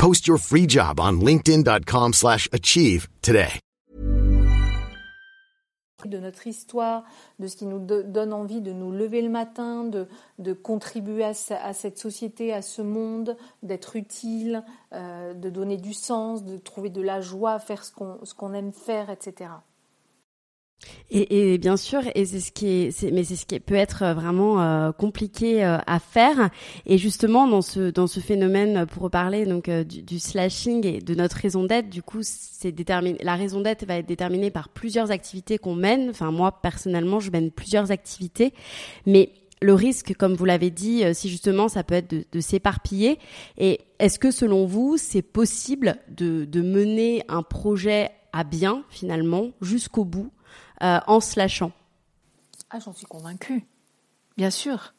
Speaker 5: Post your free job on linkedin.com/achieve today.
Speaker 4: De notre histoire, de ce qui nous donne envie de nous lever le matin, de, de contribuer à, à, cette société, à ce monde, d'être utile, euh, de donner du sens, de trouver de la joie, faire ce qu'on qu'on aime faire, etc.
Speaker 2: Et, et, bien sûr, et c'est ce qui est, mais c'est ce qui peut être vraiment euh, compliqué euh, à faire. Et justement, dans ce dans ce phénomène, pour reparler donc euh, du, du, slashing et de notre raison d'être, du coup, c'est déterminé. La raison d'être va être déterminée par plusieurs activités qu'on mène. Enfin, moi personnellement, je mène plusieurs activités, mais le risque, comme vous l'avez dit, si justement ça peut être de, de s'éparpiller. Et est-ce que selon vous, c'est possible de, de mener un projet à bien finalement jusqu'au bout euh, en se lâchant
Speaker 4: Ah, j'en suis convaincue. Bien sûr.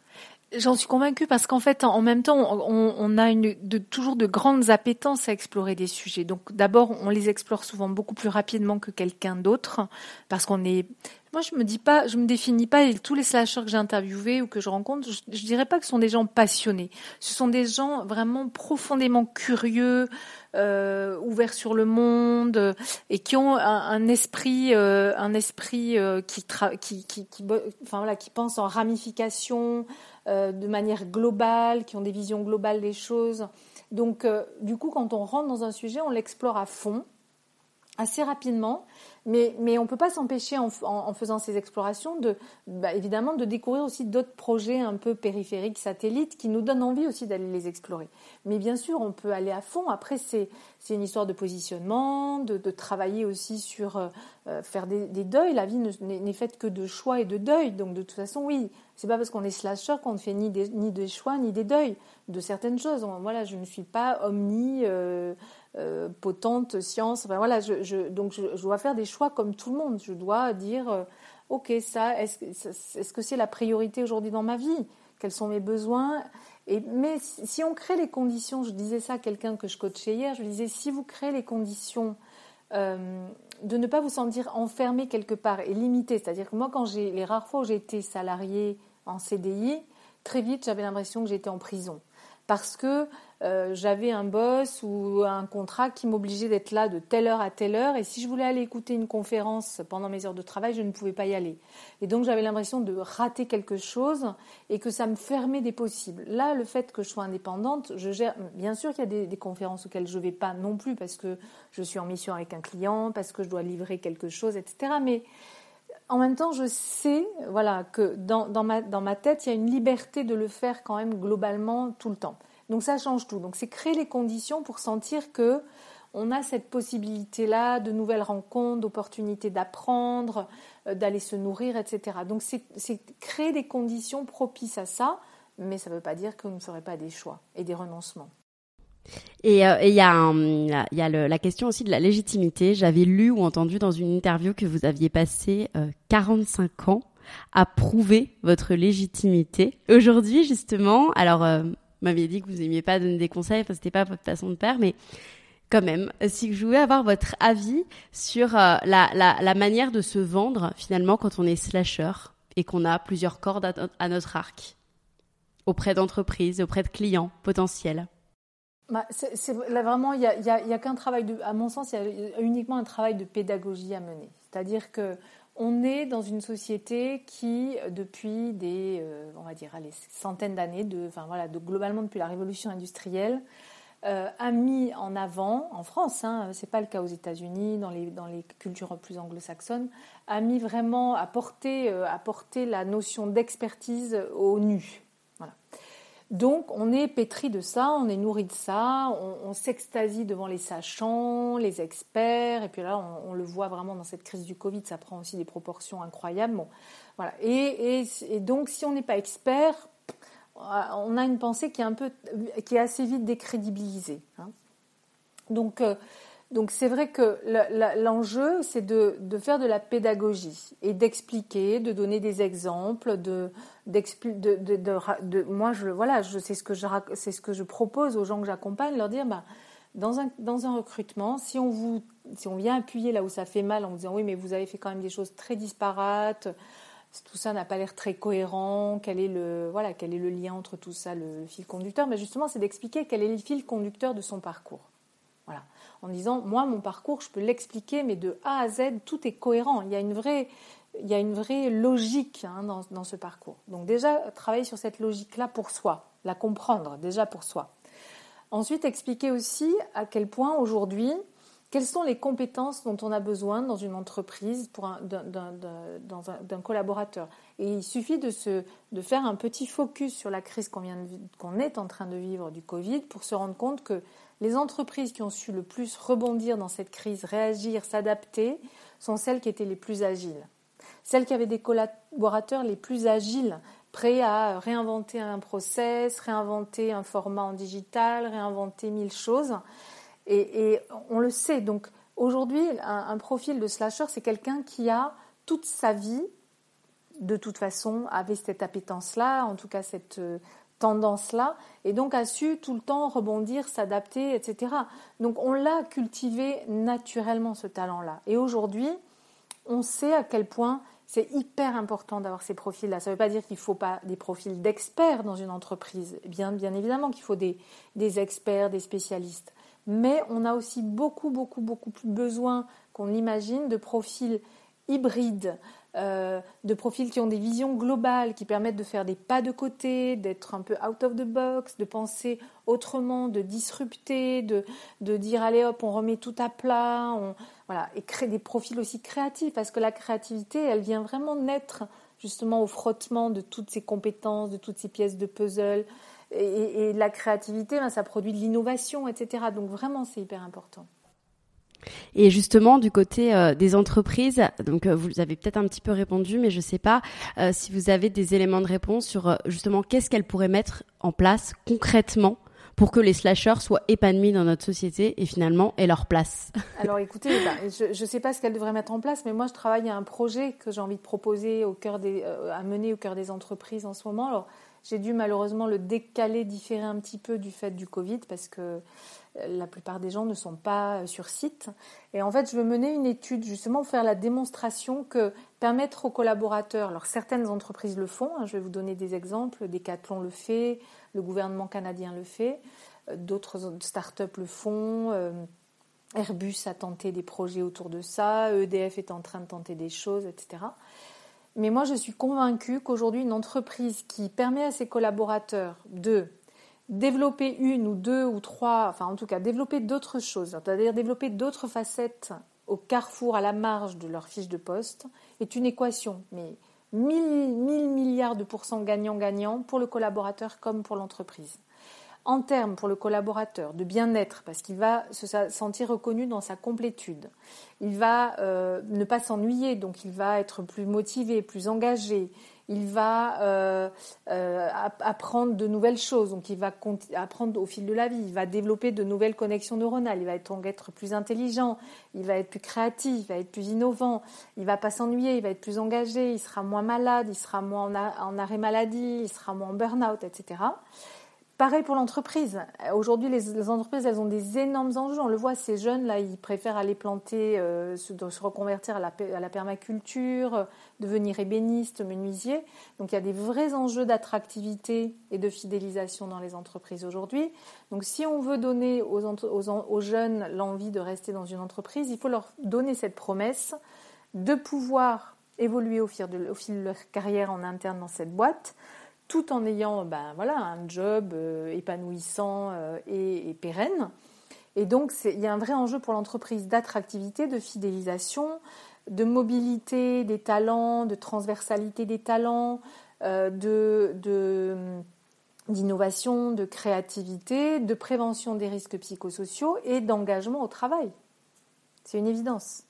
Speaker 4: J'en suis convaincue parce qu'en fait, en même temps, on, a de, toujours de grandes appétences à explorer des sujets. Donc, d'abord, on les explore souvent beaucoup plus rapidement que quelqu'un d'autre parce qu'on est. Moi, je me me définis pas. Et tous les slashers que j'ai interviewés ou que je rencontre, je, je dirais pas que ce sont des gens passionnés. Ce sont des gens vraiment profondément curieux, euh, ouverts sur le monde et qui ont un, esprit, euh, un esprit euh, qui, pense en ramification euh, de manière globale, qui ont des visions globales des choses. Donc, du coup, quand on rentre dans un sujet, on l'explore à fond, assez rapidement, mais, on ne peut pas s'empêcher en, faisant ces explorations de, bah, évidemment, de découvrir aussi d'autres projets un peu périphériques, satellites, qui nous donnent envie aussi d'aller les explorer. Mais bien sûr, on peut aller à fond. Après, c'est une histoire de positionnement, de, travailler aussi sur euh, faire des, deuils. La vie n'est faite que de choix et de deuil. Donc, de toute façon, oui, c'est pas parce qu'on est slasher qu'on ne fait ni des, ni des choix ni des deuils de certaines choses. Voilà, je ne suis pas omni. Euh, euh, potente science. Enfin, voilà, je, donc je, dois faire des choix comme tout le monde. Je dois dire, euh, ok, ça, est-ce est que c'est la priorité aujourd'hui dans ma vie? Quels sont mes besoins? Et mais si on crée les conditions, je disais ça à quelqu'un que je coachais hier, je disais si vous créez les conditions euh, de ne pas vous sentir enfermé quelque part et limité, c'est-à-dire que moi, quand j'ai les rares fois où j'ai été salarié en CDI, très vite j'avais l'impression que j'étais en prison. Parce que euh, j'avais un boss ou un contrat qui m'obligeait d'être là de telle heure à telle heure. Et si je voulais aller écouter une conférence pendant mes heures de travail, je ne pouvais pas y aller. Et donc j'avais l'impression de rater quelque chose et que ça me fermait des possibles. Là, le fait que je sois indépendante, je gère. Bien sûr qu'il y a des, conférences auxquelles je ne vais pas non plus parce que je suis en mission avec un client, parce que je dois livrer quelque chose, etc. Mais en même temps, je sais, voilà, que dans, ma, dans ma tête, il y a une liberté de le faire quand même globalement tout le temps. Donc ça change tout. Donc c'est créer les conditions pour sentir que on a cette possibilité-là de nouvelles rencontres, d'opportunités d'apprendre, euh, d'aller se nourrir, etc. Donc c'est créer des conditions propices à ça, mais ça ne veut pas dire que vous ne ferez pas des choix et des renoncements.
Speaker 2: Et euh, il y a, la question aussi de la légitimité. J'avais lu ou entendu dans une interview que vous aviez passé 45 euh, ans à prouver votre légitimité. Aujourd'hui, justement, alors m'aviez dit que vous n'aimiez pas donner des conseils, enfin, c'était pas votre façon de faire, mais quand même, si je voulais avoir votre avis sur euh, la, la, manière de se vendre finalement quand on est slasher et qu'on a plusieurs cordes à, notre arc auprès d'entreprises, auprès de clients potentiels.
Speaker 4: Bah, là vraiment, il n'y a, a qu'un travail de, à mon sens, il y a uniquement un travail de pédagogie à mener. C'est-à-dire que on est dans une société qui, depuis des, euh, on va dire, centaines d'années, de, globalement depuis la révolution industrielle, euh, a mis en avant, en France, hein, c'est pas le cas aux États-Unis, dans les, dans les cultures plus anglo-saxonnes, a mis vraiment à porter, euh, à porter la notion d'expertise au nu. Voilà. Donc on est pétri de ça, on est nourri de ça, on, s'extasie devant les sachants, les experts, et puis là on, le voit vraiment dans cette crise du Covid, ça prend aussi des proportions incroyables. Bon, voilà. Et, donc si on n'est pas expert, on a une pensée qui est un peu, qui est assez vite décrédibilisée. Hein. Donc euh, donc c'est vrai que l'enjeu, c'est de, faire de la pédagogie et d'expliquer, de donner des exemples, de, moi je voilà, c'est ce que je c'est ce que je propose aux gens que j'accompagne, leur dire bah dans un dans un recrutement, si on vous si on vient appuyer là où ça fait mal en vous disant oui mais vous avez fait quand même des choses très disparates, tout ça n'a pas l'air très cohérent, quel est le voilà quel est le lien entre tout ça, le, le fil conducteur, mais justement c'est d'expliquer quel est le fil conducteur de son parcours. Voilà en disant moi mon parcours je peux l'expliquer mais de A à Z tout est cohérent. Il y a une vraie, il y a une vraie logique hein, dans, dans, ce parcours. Donc déjà travailler sur cette logique là pour soi, la comprendre déjà pour soi. Ensuite expliquer aussi à quel point aujourd'hui quelles sont les compétences dont on a besoin dans une entreprise pour d'un collaborateur Et il suffit de, se, de faire un petit focus sur la crise qu'on qu'on est en train de vivre du Covid pour se rendre compte que les entreprises qui ont su le plus rebondir dans cette crise, réagir, s'adapter, sont celles qui étaient les plus agiles. Celles qui avaient des collaborateurs les plus agiles, prêts à réinventer un process, réinventer un format en digital, réinventer mille choses. Et, on le sait. Donc aujourd'hui, un, profil de slasher, c'est quelqu'un qui a toute sa vie, de toute façon, avait cette appétence-là, en tout cas cette, euh, tendance-là, et donc a su tout le temps rebondir, s'adapter, etc. Donc on l'a cultivé naturellement ce talent-là. Et aujourd'hui, on sait à quel point c'est hyper important d'avoir ces profils-là. Ça ne veut pas dire qu'il ne faut pas des profils d'experts dans une entreprise. Bien, évidemment qu'il faut des, des experts, des spécialistes. Mais on a aussi beaucoup, beaucoup, beaucoup plus besoin qu'on l'imagine de profils hybrides, euh, de profils qui ont des visions globales, qui permettent de faire des pas de côté, d'être un peu out of the box, de penser autrement, de disrupter, de, de dire allez hop, on remet tout à plat, voilà, et créer des profils aussi créatifs, parce que la créativité, elle vient vraiment naître justement au frottement de toutes ces compétences, de toutes ces pièces de puzzle. Et, la créativité, ben, ça produit de l'innovation, etc. Donc vraiment, c'est hyper important.
Speaker 2: Et justement, du côté euh, des entreprises, donc euh, vous avez peut-être un petit peu répondu, mais je ne sais pas euh, si vous avez des éléments de réponse sur justement qu'est-ce qu'elles pourraient mettre en place concrètement pour que les slashers soient épanouis dans notre société et finalement aient leur place?
Speaker 4: Alors écoutez, bah, je ne sais pas ce qu'elles devraient mettre en place, mais moi je travaille à un projet que j'ai envie de proposer au cœur des, à mener au cœur des entreprises en ce moment. J'ai dû malheureusement le décaler, différer un petit peu du fait du Covid parce que la plupart des gens ne sont pas euh, sur site. Et en fait, je veux mener une étude justement faire la démonstration que permettre aux collaborateurs, alors certaines entreprises le font, hein, je vais vous donner des exemples, Decathlon le fait, le gouvernement canadien le fait, d'autres startups le font. Airbus a tenté des projets autour de ça, EDF est en train de tenter des choses, etc. Mais moi, je suis convaincue qu'aujourd'hui, une entreprise qui permet à ses collaborateurs de développer une ou deux ou trois, enfin en tout cas développer d'autres choses, c'est-à-dire développer d'autres facettes au carrefour, à la marge de leur fiche de poste, est une équation, mais 1000, milliards de pourcents gagnant-gagnant pour le collaborateur comme pour l'entreprise en termes pour le collaborateur de bien-être, parce qu'il va se sentir reconnu dans sa complétude. Il va euh, ne pas s'ennuyer, donc il va être plus motivé, plus engagé. Il va euh, euh, apprendre de nouvelles choses, donc il va apprendre au fil de la vie. Il va développer de nouvelles connexions neuronales. Il va être, être plus intelligent, il va être plus créatif, il va être plus innovant. Il va pas s'ennuyer, il va être plus engagé. Il sera moins malade, il sera moins en, arrêt maladie, il sera moins en burn-out, etc. Pareil pour l'entreprise. Aujourd'hui, les, entreprises, elles ont des énormes enjeux. On le voit, ces jeunes-là, ils préfèrent aller planter, euh, se, reconvertir à la, permaculture, devenir ébéniste, menuisier. Donc, il y a des vrais enjeux d'attractivité et de fidélisation dans les entreprises aujourd'hui. Donc, si on veut donner aux, jeunes l'envie de rester dans une entreprise, il faut leur donner cette promesse de pouvoir évoluer au fil de leur carrière en interne dans cette boîte tout en ayant ben, voilà, un job euh, épanouissant euh, et, pérenne. Et donc, il y a un vrai enjeu pour l'entreprise d'attractivité, de fidélisation, de mobilité des talents, de transversalité des talents, euh, de, d'innovation, de créativité, de prévention des risques psychosociaux et d'engagement au travail. C'est une évidence.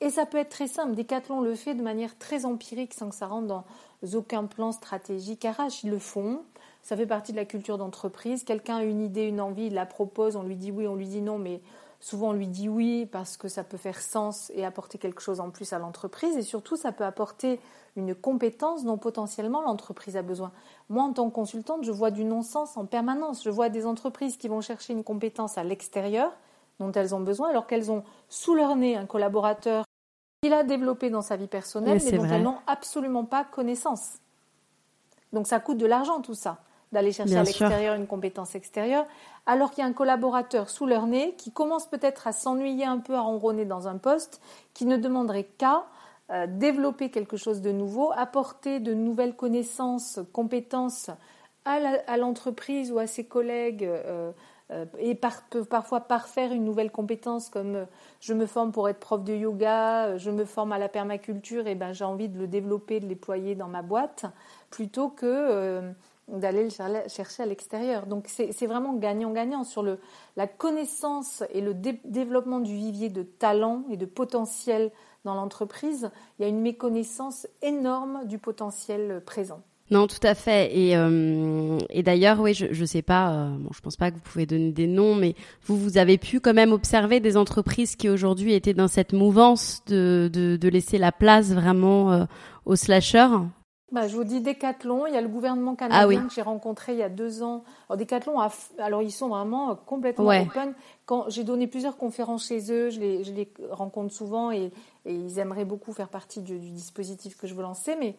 Speaker 4: Et ça peut être très simple. Decathlon le fait de manière très empirique sans que ça rentre dans aucun plan stratégique arrache. Ils le font. Ça fait partie de la culture d'entreprise. Quelqu'un a une idée, une envie, il la propose, on lui dit oui, on lui dit non, mais souvent on lui dit oui parce que ça peut faire sens et apporter quelque chose en plus à l'entreprise. Et surtout, ça peut apporter une compétence dont potentiellement l'entreprise a besoin. Moi, en tant que consultante, je vois du non-sens en permanence. Je vois des entreprises qui vont chercher une compétence à l'extérieur dont elles ont besoin, alors qu'elles ont sous leur nez un collaborateur qu'il a développé dans sa vie personnelle, mais, dont elles n'ont absolument pas connaissance. Donc ça coûte de l'argent tout ça, d'aller chercher à l'extérieur une compétence extérieure, alors qu'il y a un collaborateur sous leur nez qui commence peut-être à s'ennuyer un peu, à ronronner dans un poste, qui ne demanderait qu'à euh, développer quelque chose de nouveau, apporter de nouvelles connaissances, compétences à l'entreprise ou à ses collègues. Euh, et par, parfois parfaire une nouvelle compétence comme euh, je me forme pour être prof de yoga, euh, je me forme à la permaculture et ben j'ai envie de le développer, de le déployer dans ma boîte plutôt que d'aller le chercher à l'extérieur. Donc c'est vraiment gagnant-gagnant sur le, la connaissance et le développement du vivier de talent et de potentiel dans l'entreprise. Il y a une méconnaissance énorme du potentiel présent.
Speaker 2: Non, tout à fait. Et, euh, et d'ailleurs, oui, je ne sais pas, euh, bon, je pense pas que vous pouvez donner des noms, mais vous, vous avez pu quand même observer des entreprises qui aujourd'hui étaient dans cette mouvance de, de, de laisser la place vraiment euh, aux slashers
Speaker 4: bah, je vous dis Decathlon, il y a le gouvernement ah canadien que j'ai rencontré il y a deux ans. Alors Decathlon, alors ils sont vraiment complètement open. Quand j'ai donné plusieurs conférences chez eux, je les, je les rencontre souvent et, et, ils aimeraient beaucoup faire partie du, du dispositif que je veux lancer. Mais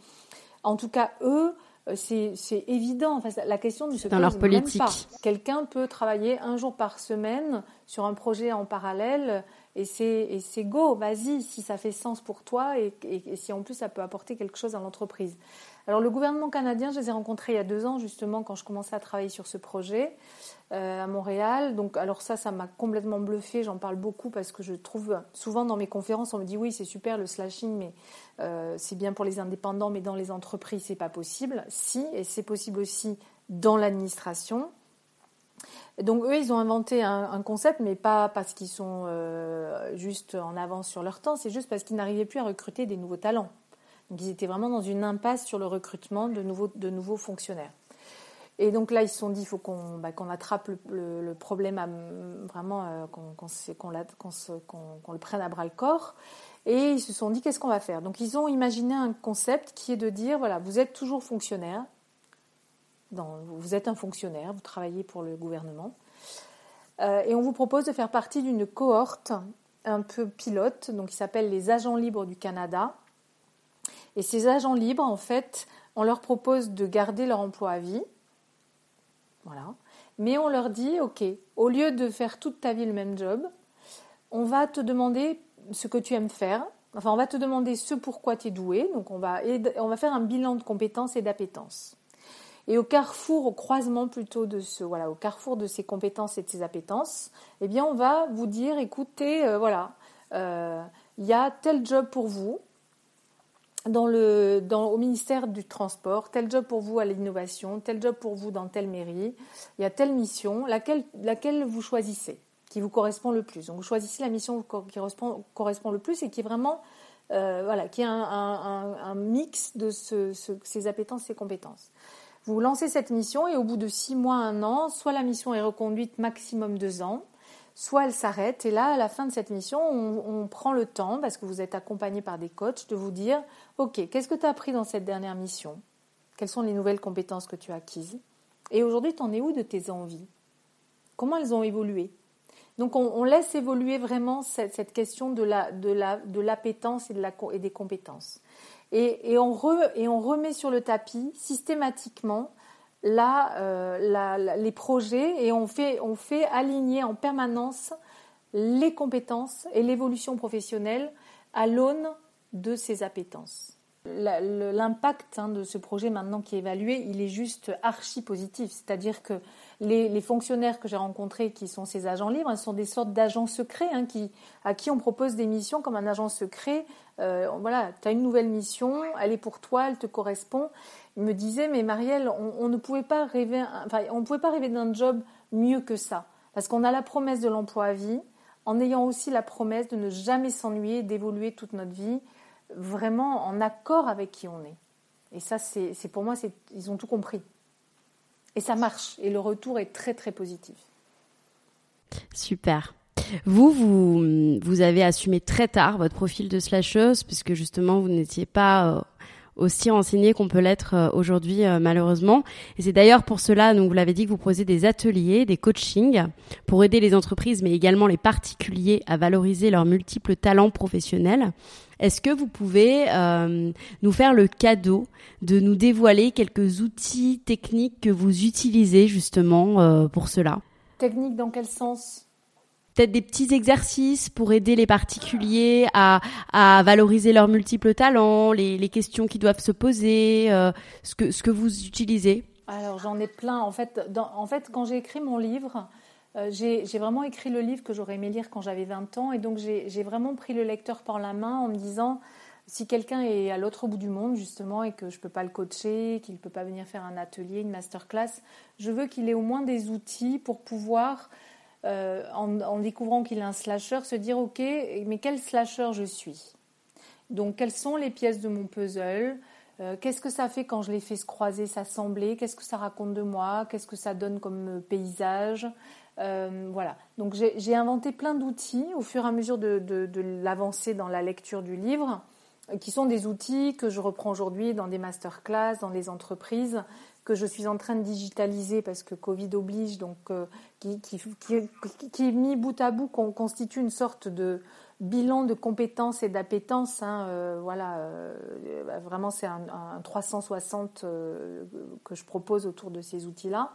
Speaker 4: en tout cas, eux, euh, c'est évident. Enfin, la question ne se
Speaker 2: Dans leur politique.
Speaker 4: pas. Quelqu'un peut travailler un jour par semaine sur un projet en parallèle et c'est go, vas-y, si ça fait sens pour toi et, et, si en plus ça peut apporter quelque chose à l'entreprise. Alors le gouvernement canadien, je les ai rencontrés il y a deux ans justement quand je commençais à travailler sur ce projet. Euh, à Montréal. Donc, alors ça, ça m'a complètement bluffé. J'en parle beaucoup parce que je trouve souvent dans mes conférences, on me dit oui, c'est super le slashing, mais euh, c'est bien pour les indépendants, mais dans les entreprises, c'est pas possible. Si, et c'est possible aussi dans l'administration. Donc eux, ils ont inventé un, concept, mais pas parce qu'ils sont euh, juste en avance sur leur temps, c'est juste parce qu'ils n'arrivaient plus à recruter des nouveaux talents. Donc ils étaient vraiment dans une impasse sur le recrutement de nouveaux, de nouveaux fonctionnaires. Et donc là, ils se sont dit, il faut qu'on bah, attrape le, problème, vraiment, qu'on le prenne à bras le corps. Et ils se sont dit, qu'est-ce qu'on va faire? Donc ils ont imaginé un concept qui est de dire, voilà, vous êtes toujours fonctionnaire, vous êtes un fonctionnaire, vous travaillez pour le gouvernement, euh, et on vous propose de faire partie d'une cohorte un peu pilote, donc qui s'appelle les agents libres du Canada. Et ces agents libres, en fait, on leur propose de garder leur emploi à vie, Mais on leur dit, OK, au lieu de faire toute ta vie le même job, on va te demander ce que tu aimes faire. Enfin, on va te demander ce pourquoi tu es doué. Donc, on va, on va faire un bilan de compétences et d'appétences. Et au carrefour, au croisement plutôt de ce, voilà, au carrefour de ces compétences et de ces appétences, eh bien, on va vous dire, écoutez, euh, voilà, euh, il y a tel job pour vous au ministère du Transport, tel job pour vous à l'innovation, tel job pour vous dans telle mairie, il y a telle mission, laquelle, vous choisissez, qui vous correspond le plus. Donc vous choisissez la mission qui correspond, le plus et qui est vraiment, euh, voilà, qui est un, mix de ce, ce, ces appétences, ces compétences. Vous lancez cette mission et au bout de six mois, un an, soit la mission est reconduite maximum deux ans, soit elle s'arrête. Et là, à la fin de cette mission, on, prend le temps, parce que vous êtes accompagné par des coachs, de vous dire, OK, qu'est-ce que tu as appris dans cette dernière mission? Quelles sont les nouvelles compétences que tu as acquises? Et aujourd'hui, tu en es où de tes envies? Comment elles ont évolué? Donc on, laisse évoluer vraiment cette, question de l'appétence et, des compétences. Et on remet sur le tapis systématiquement euh, les projets et on fait, on fait aligner en permanence les compétences et l'évolution professionnelle à l'aune de ces appétences. L'impact hein, de ce projet maintenant qui est évalué, il est juste archi positif. C'est-à-dire que les, fonctionnaires que j'ai rencontrés, qui sont ces agents libres, ils sont des sortes d'agents secrets hein, à qui on propose des missions comme un agent secret. Euh, voilà, tu as une nouvelle mission, elle est pour toi, elle te correspond. Il me disait, mais Marielle, on, ne pouvait pas rêver, enfin, on pouvait pas rêver d'un job mieux que ça, parce qu'on a la promesse de l'emploi à vie, en ayant aussi la promesse de ne jamais s'ennuyer, d'évoluer toute notre vie, vraiment en accord avec qui on est. Et ça, c'est pour moi, ils ont tout compris. Et ça marche. Et le retour est très, très positif.
Speaker 2: Super. Vous, vous, vous avez assumé très tard votre profil de slasheuse, puisque justement, vous n'étiez pas euh, aussi renseigné qu'on peut l'être euh, aujourd'hui euh, malheureusement. Et c'est d'ailleurs pour cela, donc vous l'avez dit, que vous proposez des ateliers, des coachings pour aider les entreprises, mais également les particuliers à valoriser leurs multiples talents professionnels. Est-ce que vous pouvez euh, nous faire le cadeau de nous dévoiler quelques outils techniques que vous utilisez justement pour cela?
Speaker 4: Techniques dans quel sens?
Speaker 2: Peut-être des petits exercices pour aider les particuliers à, à valoriser leurs multiples talents, les, les questions qui doivent se poser, euh, ce, que, ce que vous utilisez.
Speaker 4: Alors j'en ai plein. En fait, dans, en fait quand j'ai écrit mon livre, euh, j'ai vraiment écrit le livre que j'aurais aimé lire quand j'avais 20 ans. Et donc j'ai vraiment pris le lecteur par la main en me disant, si quelqu'un est à l'autre bout du monde justement et que je ne peux pas le coacher, qu'il ne peut pas venir faire un atelier, une masterclass, je veux qu'il ait au moins des outils pour pouvoir euh, en, découvrant qu'il est un slasher, se dire ok, mais quel slasher je suis? Donc quelles sont les pièces de mon puzzle? Euh, Qu'est-ce que ça fait quand je les fais se croiser, s'assembler Qu'est-ce que ça raconte de moi? Qu'est-ce que ça donne comme paysage? Euh, voilà. Donc j'ai inventé plein d'outils au fur et à mesure de, l'avancée dans la lecture du livre, qui sont des outils que je reprends aujourd'hui dans des masterclass, dans les entreprises, que je suis en train de digitaliser parce que Covid oblige, donc euh, qui, qui, qui, mis bout à bout constitue une sorte de bilan de compétences et d'appétence. Hein, euh, voilà, euh, vraiment c'est un, 360 que je propose autour de ces outils-là.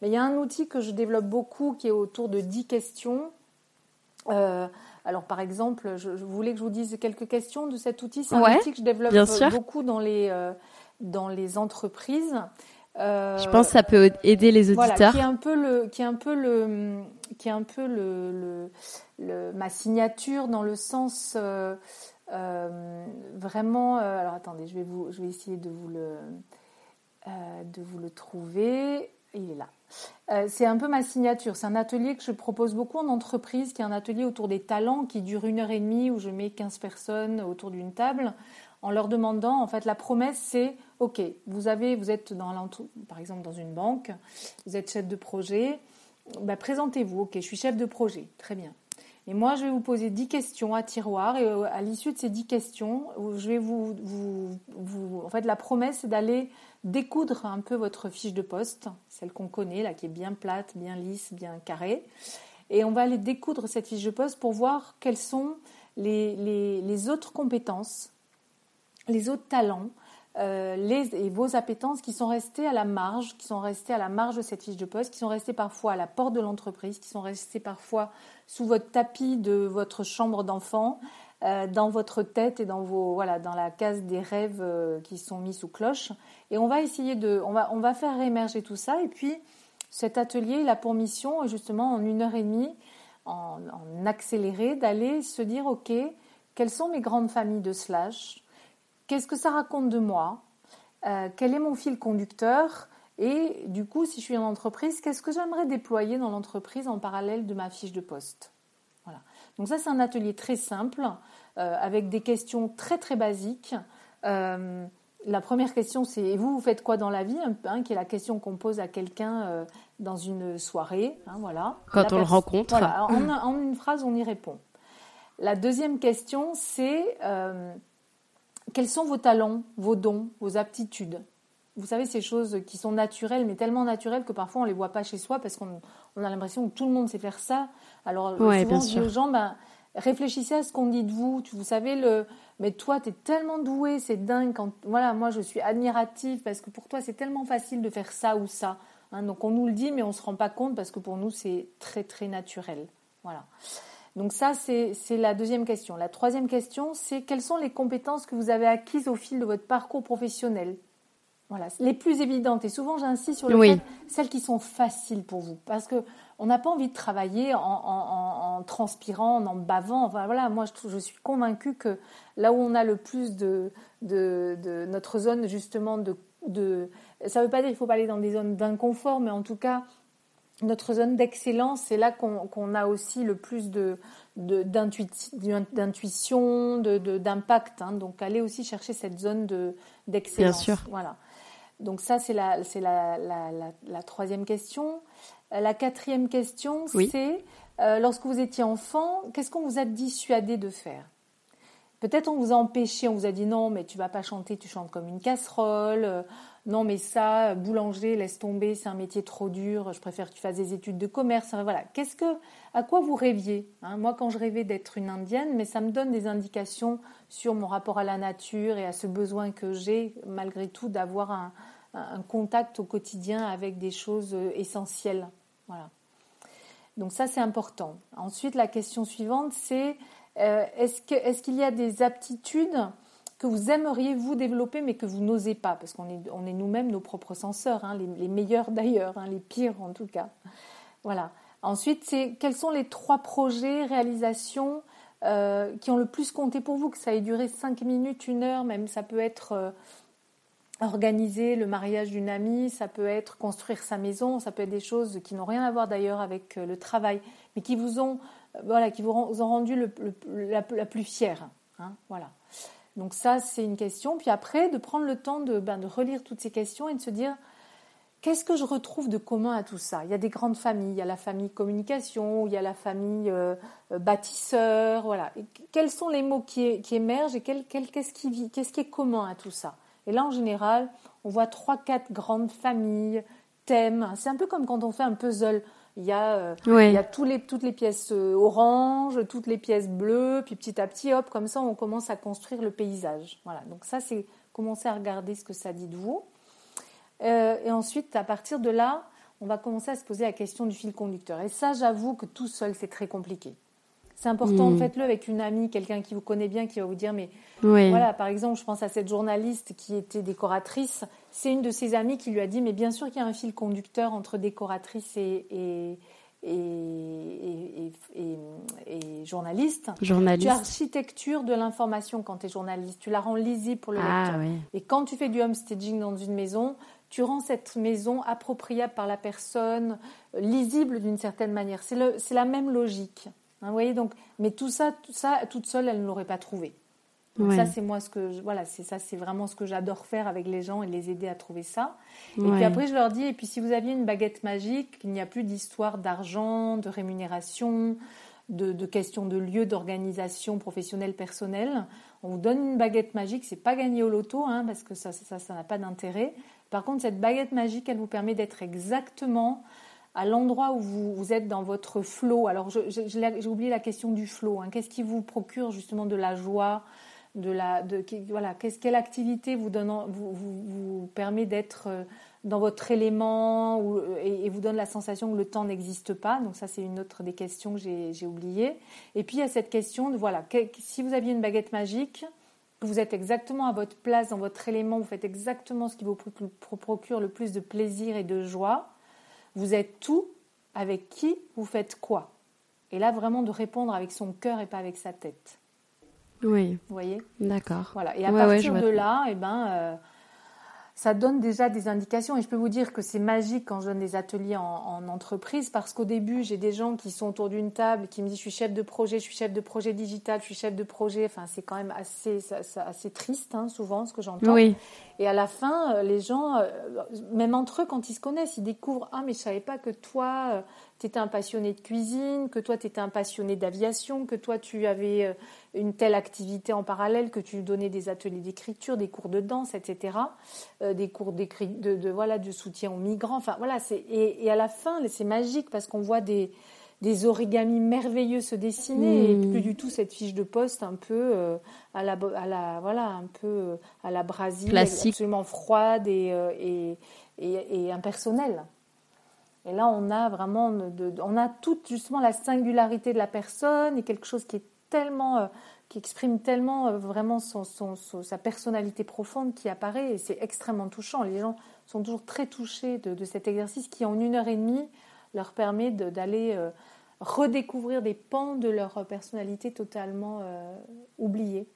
Speaker 4: Mais il y a un outil que je développe beaucoup qui est autour de 10 questions. alors par exemple, je, voulais que je vous dise quelques questions de cet outil. C'est un outil que je développe beaucoup dans les, dans les entreprises.
Speaker 2: Euh, je pense que ça peut aider les auditeurs.
Speaker 4: qui est un peu le, qui est un peu le, qui est un peu le, le, ma signature dans le sens euh, euh, vraiment. alors attendez, je vais vous, je vais essayer de vous le, de vous le trouver. Il est là. c'est un peu ma signature. C'est un atelier que je propose beaucoup en entreprise, qui est un atelier autour des talents qui dure une heure et demie où je mets 15 personnes autour d'une table en leur demandant, en fait, la promesse, c'est, OK, vous êtes dans par exemple dans une banque, vous êtes chef de projet, bah, présentez-vous, OK, je suis chef de projet, très bien. Et moi, je vais vous poser 10 questions à tiroir, et euh, à l'issue de ces 10 questions, je vais vous, en fait, la promesse, c'est d'aller découdre un peu votre fiche de poste, celle qu'on connaît, là, qui est bien plate, bien lisse, bien carrée. Et on va aller découdre cette fiche de poste pour voir quelles sont les autres compétences les autres talents euh, les, et vos appétences qui sont restées à la marge, qui sont restées à la marge de cette fiche de poste, qui sont restées parfois à la porte de l'entreprise, qui sont restées parfois sous votre tapis de votre chambre d'enfant, euh, dans votre tête et dans vos voilà dans la case des rêves euh, qui sont mis sous cloche. Et on va essayer de, on va on va faire réémerger tout ça. Et puis cet atelier, il a pour mission justement en une heure et demie, en, en accéléré, d'aller se dire ok, quelles sont mes grandes familles de slash? Qu'est-ce que ça raconte de moi? Euh, Quel est mon fil conducteur? Et du coup, si je suis en entreprise, qu'est-ce que j'aimerais déployer dans l'entreprise en parallèle de ma fiche de poste? Voilà. Donc ça, c'est un atelier très simple euh, avec des questions très très basiques. Euh, la première question, c'est et vous, vous faites quoi dans la vie? Hein, Qui est la question qu'on pose à quelqu'un dans une soirée. Hein, voilà.
Speaker 2: Quand on le rencontre.
Speaker 4: Voilà, en, [CLEARS THROAT] en, une phrase, on y répond. La deuxième question, c'est quels sont vos talents, vos dons, vos aptitudes? Vous savez, ces choses qui sont naturelles, mais tellement naturelles que parfois on ne les voit pas chez soi parce qu'on a l'impression que tout le monde sait faire ça. Alors souvent, je dis aux gens, ben, réfléchissez à ce qu'on dit de vous. Vous savez, le, mais toi, tu es tellement doué, c'est dingue. Quand, voilà, moi, je suis admirative parce que pour toi, c'est tellement facile de faire ça ou ça. Hein. donc on nous le dit, mais on ne se rend pas compte parce que pour nous, c'est très, très naturel. Voilà. Donc ça, c'est la deuxième question. La troisième question, c'est quelles sont les compétences que vous avez acquises au fil de votre parcours professionnel? Voilà, les plus évidentes. Et souvent, j'insiste sur le fait, celles qui sont faciles pour vous. Parce que on n'a pas envie de travailler en, transpirant, en bavant. Enfin, voilà, moi, je, suis convaincue que là où on a le plus de, de, notre zone, justement, de, de ça ne veut pas dire qu'il faut pas aller dans des zones d'inconfort, mais en tout cas, notre zone d'excellence, c'est là qu'on a aussi le plus de, d'intuition, d'impact. Hein. Donc, allez aussi chercher cette zone d'excellence.
Speaker 2: Bien sûr.
Speaker 4: Voilà. Donc ça, c'est la, la, la, la, troisième question. La quatrième question, c'est euh, lorsque vous étiez enfant, qu'est-ce qu'on vous a dissuadé de faire? Peut-être on vous a empêché, on vous a dit non, mais tu vas pas chanter, tu chantes comme une casserole. Non, mais ça, boulanger, laisse tomber, c'est un métier trop dur. Je préfère que tu fasses des études de commerce. voilà. Qu'est-ce que, à quoi vous rêviez hein? Moi, quand je rêvais d'être une indienne, mais ça me donne des indications sur mon rapport à la nature et à ce besoin que j'ai, malgré tout, d'avoir un, un contact au quotidien avec des choses euh, essentielles. Voilà. Donc ça, c'est important. Ensuite, la question suivante, c'est euh, est-ce qu'il y a des aptitudes que vous aimeriez vous développer mais que vous n'osez pas Parce qu'on est, nous-mêmes nos propres censeurs, hein, les, meilleurs [LAUGHS] d'ailleurs, hein, les pires en tout cas. Voilà. Ensuite, c'est quels sont les trois projets, réalisations euh, qui ont le plus compté pour vous, que ça ait duré cinq minutes, une heure, même ça peut être euh, organiser le mariage d'une amie, ça peut être construire sa maison, ça peut être des choses qui n'ont rien à voir d'ailleurs avec le travail, mais qui vous ont voilà, qui vous, ont rendu la, plus fière. Hein, voilà. Donc ça, c'est une question. Puis après, de prendre le temps de, ben, de relire toutes ces questions et de se dire, qu'est-ce que je retrouve de commun à tout ça? Il y a des grandes familles, il y a la famille communication, il y a la famille euh, euh, bâtisseur, voilà. quels sont les mots qui, qui émergent et qu'est-ce qui, qu'est-ce qui est commun à tout ça? Et là, en général, on voit trois, quatre grandes familles, thèmes. C'est un peu comme quand on fait un puzzle. Il y a, euh, il y a tous les, toutes les pièces euh, oranges, toutes les pièces bleues, puis petit à petit, hop, comme ça, on commence à construire le paysage. Voilà. Donc ça, c'est commencer à regarder ce que ça dit de vous. Euh, et ensuite, à partir de là, on va commencer à se poser la question du fil conducteur. Et ça, j'avoue que tout seul, c'est très compliqué. C'est important, hmm. faites-le avec une amie, quelqu'un qui vous connaît bien, qui va vous dire, mais voilà, par exemple, je pense à cette journaliste qui était décoratrice. C'est une de ses amies qui lui a dit, mais bien sûr qu'il y a un fil conducteur entre décoratrice et, et, et, et journaliste.
Speaker 2: Journaliste.
Speaker 4: Tu architecture de l'information quand tu es journaliste. Tu la rends lisible pour le ah, lecteur. Et quand tu fais du homestaging dans une maison, tu rends cette maison appropriable par la personne, lisible d'une certaine manière. C'est la même logique. Hein, vous voyez donc, mais tout ça, tout ça, toute seule, elle ne l'aurait pas trouvé. Donc ça, c'est moi ce que, voilà, c'est ça, c'est vraiment ce que j'adore faire avec les gens et les aider à trouver ça. Et puis après, je leur dis, et puis si vous aviez une baguette magique, il n'y a plus d'histoire d'argent, de rémunération, de, de questions de lieu, d'organisation professionnelle, personnelle. On vous donne une baguette magique, c'est pas gagné au loto, hein, parce que ça, ça, ça n'a pas d'intérêt. Par contre, cette baguette magique, elle vous permet d'être exactement à l'endroit où vous, êtes dans votre flot. Alors, j'ai oublié la question du flot. Hein. Qu'est-ce qui vous procure justement de la joie, de la, voilà, quelle activité vous, permet d'être dans votre élément ou, et, vous donne la sensation que le temps n'existe pas? Donc ça, c'est une autre des questions que j'ai, j'ai oubliées. Et puis il y a cette question de, voilà, si vous aviez une baguette magique, vous êtes exactement à votre place, dans votre élément, vous faites exactement ce qui vous procure le plus de plaisir et de joie, vous êtes tout, avec qui vous faites quoi? Et là, vraiment de répondre avec son cœur et pas avec sa tête.
Speaker 2: Oui.
Speaker 4: Vous voyez?
Speaker 2: D'accord.
Speaker 4: Voilà. Et à partir de là, eh ben, euh, ça donne déjà des indications. Et je peux vous dire que c'est magique quand je donne des ateliers en, entreprise parce qu'au début, j'ai des gens qui sont autour d'une table qui me disent je suis chef de projet, je suis chef de projet digital, je suis chef de projet. Enfin, c'est quand même assez, assez triste, hein, souvent, ce que j'entends.
Speaker 2: Oui.
Speaker 4: Et à la fin, euh, les gens, euh, même entre eux, quand ils se connaissent, ils découvrent Ah, mais je savais pas que toi, euh, tu étais un passionné de cuisine, que toi, tu étais un passionné d'aviation, que toi, tu avais une telle activité en parallèle, que tu donnais des ateliers d'écriture, des cours de danse, etc., des cours de, de, voilà, de soutien aux migrants. Enfin, voilà, et, et à la fin, c'est magique parce qu'on voit des des origamis merveilleux se dessiner et hmm. plus du tout cette fiche de poste un peu euh, à la à la voilà un peu euh, à la absolument froide et, euh, et, et, impersonnelle. Et là on a vraiment on a toute justement la singularité de la personne et quelque chose qui est tellement qui exprime tellement vraiment son, sa personnalité profonde qui apparaît et c'est extrêmement touchant. Les gens sont toujours très touchés de, cet exercice qui en une heure et demie leur permet d'aller redécouvrir des pans de leur personnalité totalement euh, oubliés.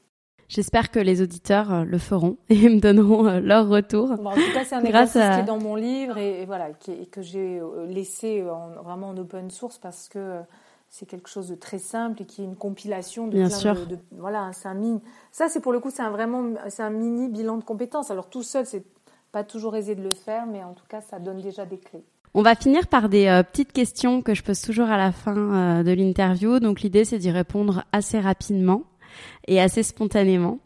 Speaker 2: J'espère que les auditeurs euh, le feront [LAUGHS] et me donneront euh, leur retour.
Speaker 4: en tout cas, c'est un exercice qui est dans mon livre et, voilà, que j'ai laissé vraiment en open source parce que c'est quelque chose de très simple et qui est une compilation de,
Speaker 2: Bien sûr.
Speaker 4: de, voilà, c'est un mini. Ça, c'est pour le coup, c'est un vraiment, c'est un mini bilan de compétences. Alors tout seul, c'est pas toujours aisé de le faire, mais en tout cas, ça donne déjà des clés.
Speaker 2: On va finir par des euh, petites questions que je pose toujours à la fin euh, de l'interview. Donc l'idée c'est d'y répondre assez rapidement et assez spontanément.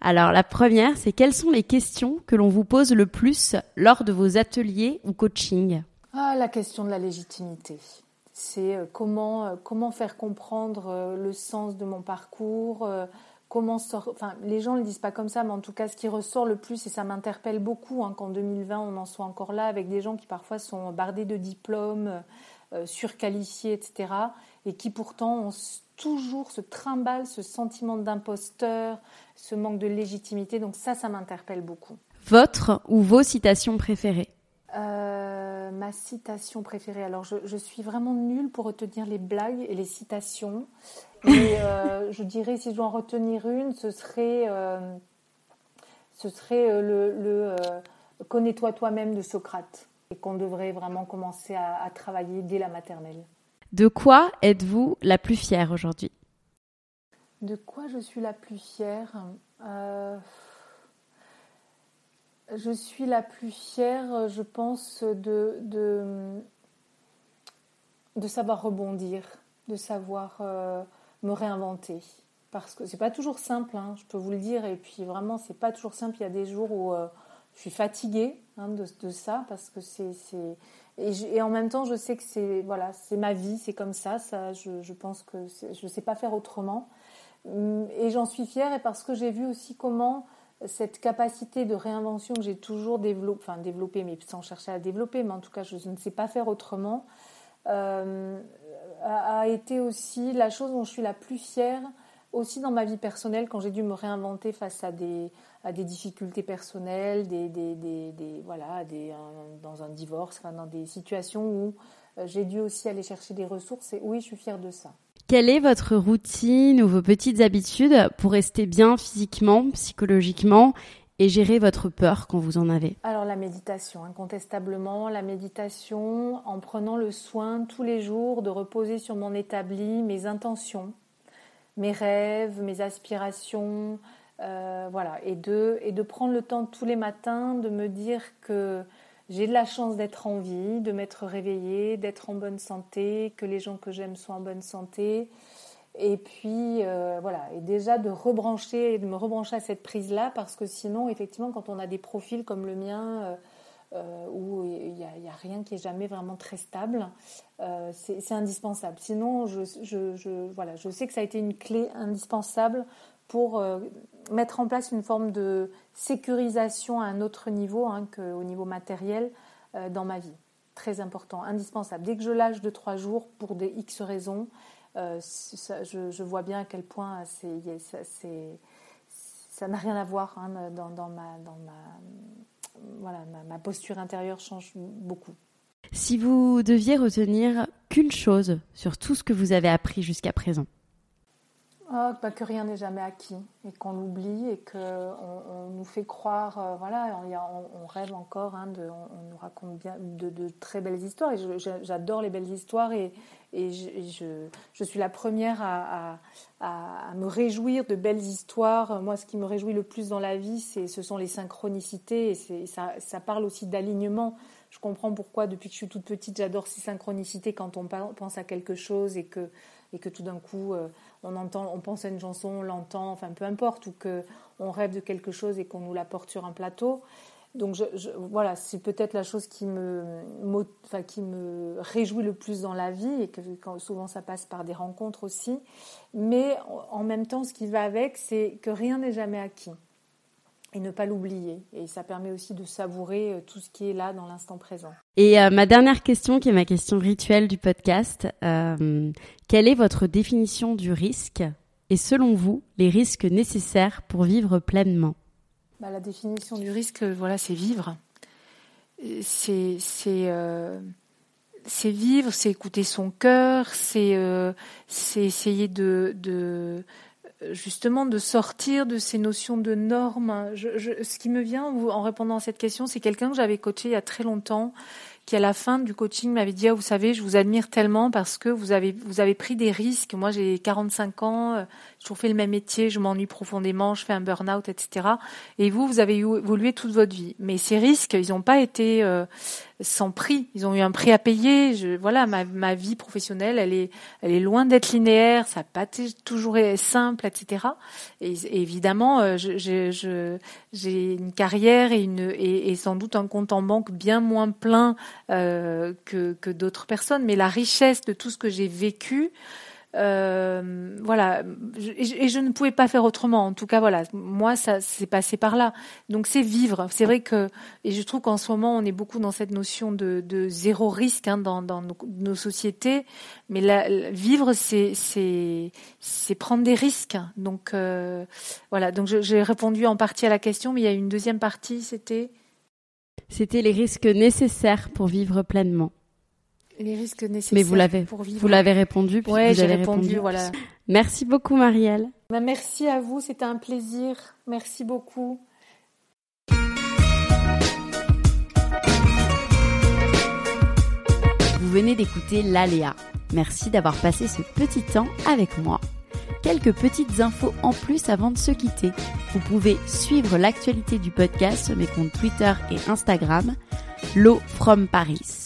Speaker 2: Alors la première, c'est quelles sont les questions que l'on vous pose le plus lors de vos ateliers ou coaching?
Speaker 4: Ah, La question de la légitimité. C'est euh, comment, comment faire comprendre le sens de mon parcours, comment sort... enfin, les gens ne le disent pas comme ça, mais en tout cas, ce qui ressort le plus, et ça m'interpelle beaucoup, hein, qu'en 2020, on en soit encore là avec des gens qui parfois sont bardés de diplômes, euh, surqualifiés, etc., et qui pourtant ont toujours ce trimballe, ce sentiment d'imposteur, ce manque de légitimité. Donc ça, ça m'interpelle beaucoup.
Speaker 2: Votre ou vos citations préférées
Speaker 4: euh, ma citation préférée. Alors, je, je, suis vraiment nulle pour retenir les blagues et les citations. Et euh, [LAUGHS] je dirais, si je dois en retenir une, ce serait, euh, ce serait le, Connais-toi toi-même de Socrate et qu'on devrait vraiment commencer à, à, travailler dès la maternelle.
Speaker 2: De quoi êtes-vous la plus fière aujourd'hui?
Speaker 4: De quoi je suis la plus fière? Je suis la plus fière, je pense, de, savoir rebondir, de savoir me réinventer. Parce que c'est pas toujours simple, hein, je peux vous le dire. Et puis vraiment, c'est pas toujours simple. Il y a des jours où euh, je suis fatiguée hein, de, ça parce que c'est. Et, et, en même temps, je sais que c'est voilà, c'est ma vie, c'est comme ça. Ça, je, je pense que je sais pas faire autrement. Hum, et j'en suis fière et parce que j'ai vu aussi comment cette capacité de réinvention que j'ai toujours développée, enfin développée, mais sans chercher à développer, mais en tout cas, je ne sais pas faire autrement. Euh, a, été aussi la chose dont je suis la plus fière, aussi dans ma vie personnelle, quand j'ai dû me réinventer face à des, à des difficultés personnelles, des, des, des, voilà, des, dans un divorce, enfin, dans des situations où euh, j'ai dû aussi aller chercher des ressources. Et oui, je suis fière de ça.
Speaker 2: Quelle est votre routine ou vos petites habitudes pour rester bien physiquement, psychologiquement et gérer votre peur quand vous en avez?
Speaker 4: Alors la méditation, incontestablement, la méditation en prenant le soin tous les jours de reposer sur mon établi mes intentions, mes rêves, mes aspirations, euh, voilà, et de, et de prendre le temps tous les matins de me dire que j'ai de la chance d'être en vie, de m'être réveillée, d'être en bonne santé, que les gens que j'aime sont en bonne santé, et puis euh, voilà, et déjà de rebrancher, de me rebrancher à cette prise-là, parce que sinon, effectivement, quand on a des profils comme le mien, euh, euh, où il n'y a, rien qui est jamais vraiment très stable, c'est indispensable. Sinon, je, voilà, je sais que ça a été une clé indispensable pour mettre en place une forme de sécurisation à un autre niveau hein, qu'au niveau matériel dans ma vie. Très important, indispensable. Dès que je lâche de trois jours pour des X raisons, je, vois bien à quel point ça n'a rien à voir hein, dans, ma, dans ma, voilà, ma posture intérieure change beaucoup.
Speaker 2: Si vous deviez retenir qu'une chose sur tout ce que vous avez appris jusqu'à présent
Speaker 4: oh, bah, Que rien n'est jamais acquis et qu'on l'oublie et qu'on on nous fait croire, euh, voilà, on, rêve encore, hein, on, nous raconte de, très belles histoires et j'adore les belles histoires et, je, suis la première à, me réjouir de belles histoires. Moi, ce qui me réjouit le plus dans la vie, ce sont les synchronicités et ça, parle aussi d'alignement. Je comprends pourquoi, depuis que je suis toute petite, j'adore ces synchronicités quand on pense à quelque chose et que, et que tout d'un coup, euh, on entend, on pense à une chanson, on l'entend, enfin peu importe, ou que on rêve de quelque chose et qu'on nous l'apporte sur un plateau. Donc voilà, c'est peut-être la chose qui me, enfin, qui me réjouit le plus dans la vie et que souvent ça passe par des rencontres aussi. Mais en même temps, ce qui va avec, c'est que rien n'est jamais acquis et ne pas l'oublier. Et ça permet aussi de savourer euh, tout ce qui est là dans l'instant présent.
Speaker 2: Et euh, ma dernière question, qui est ma question rituelle du podcast, euh, quelle est votre définition du risque et selon vous, les risques nécessaires pour vivre pleinement?
Speaker 4: Bah, La définition du risque, voilà, c'est vivre. C'est c'est c'est vivre, c'est écouter son cœur, c'est c'est essayer de, de justement de sortir de ces notions de normes. ce qui me vient en répondant à cette question, c'est quelqu'un que j'avais coaché il y a très longtemps, qui à la fin du coaching m'avait dit, ah, vous savez, je vous admire tellement parce que vous avez, vous avez pris des risques. Moi, j'ai 45 ans, euh, j'ai toujours fait le même métier, je m'ennuie profondément, je fais un burn-out, etc. Et vous, vous avez évolué toute votre vie. Mais ces risques, ils n'ont pas été euh, sans prix. Ils ont eu un prix à payer. Je, voilà, ma, ma vie professionnelle, elle est, elle est loin d'être linéaire. Ça n'a pas toujours été simple, etc. Et, évidemment, euh, j'ai une carrière et, une, et, sans doute un compte en banque bien moins plein euh, que, que d'autres personnes. Mais la richesse de tout ce que j'ai vécu, euh, voilà, et je ne pouvais pas faire autrement. En tout cas, voilà, moi, ça s'est passé par là. Donc, c'est vivre. C'est vrai que, et je trouve qu'en ce moment, on est beaucoup dans cette notion de, zéro risque hein, dans, nos, sociétés. Mais vivre, c'est prendre des risques. Donc, euh, voilà. Donc, j'ai répondu en partie à la question, mais il y a une deuxième partie.
Speaker 2: C'était les risques nécessaires pour vivre pleinement
Speaker 4: les risques nécessaires
Speaker 2: Mais vous l'avez,
Speaker 4: pour vivre.
Speaker 2: Vous l'avez répondu.
Speaker 4: Oui, j'ai répondu, voilà.
Speaker 2: Merci beaucoup, Marielle.
Speaker 4: Bah, merci à vous, c'était un plaisir. Merci beaucoup.
Speaker 2: Vous venez d'écouter l'Aléa. Merci d'avoir passé ce petit temps avec moi. Quelques petites infos en plus avant de se quitter. Vous pouvez suivre l'actualité du podcast sur mes comptes Twitter et Instagram, L'eau from Paris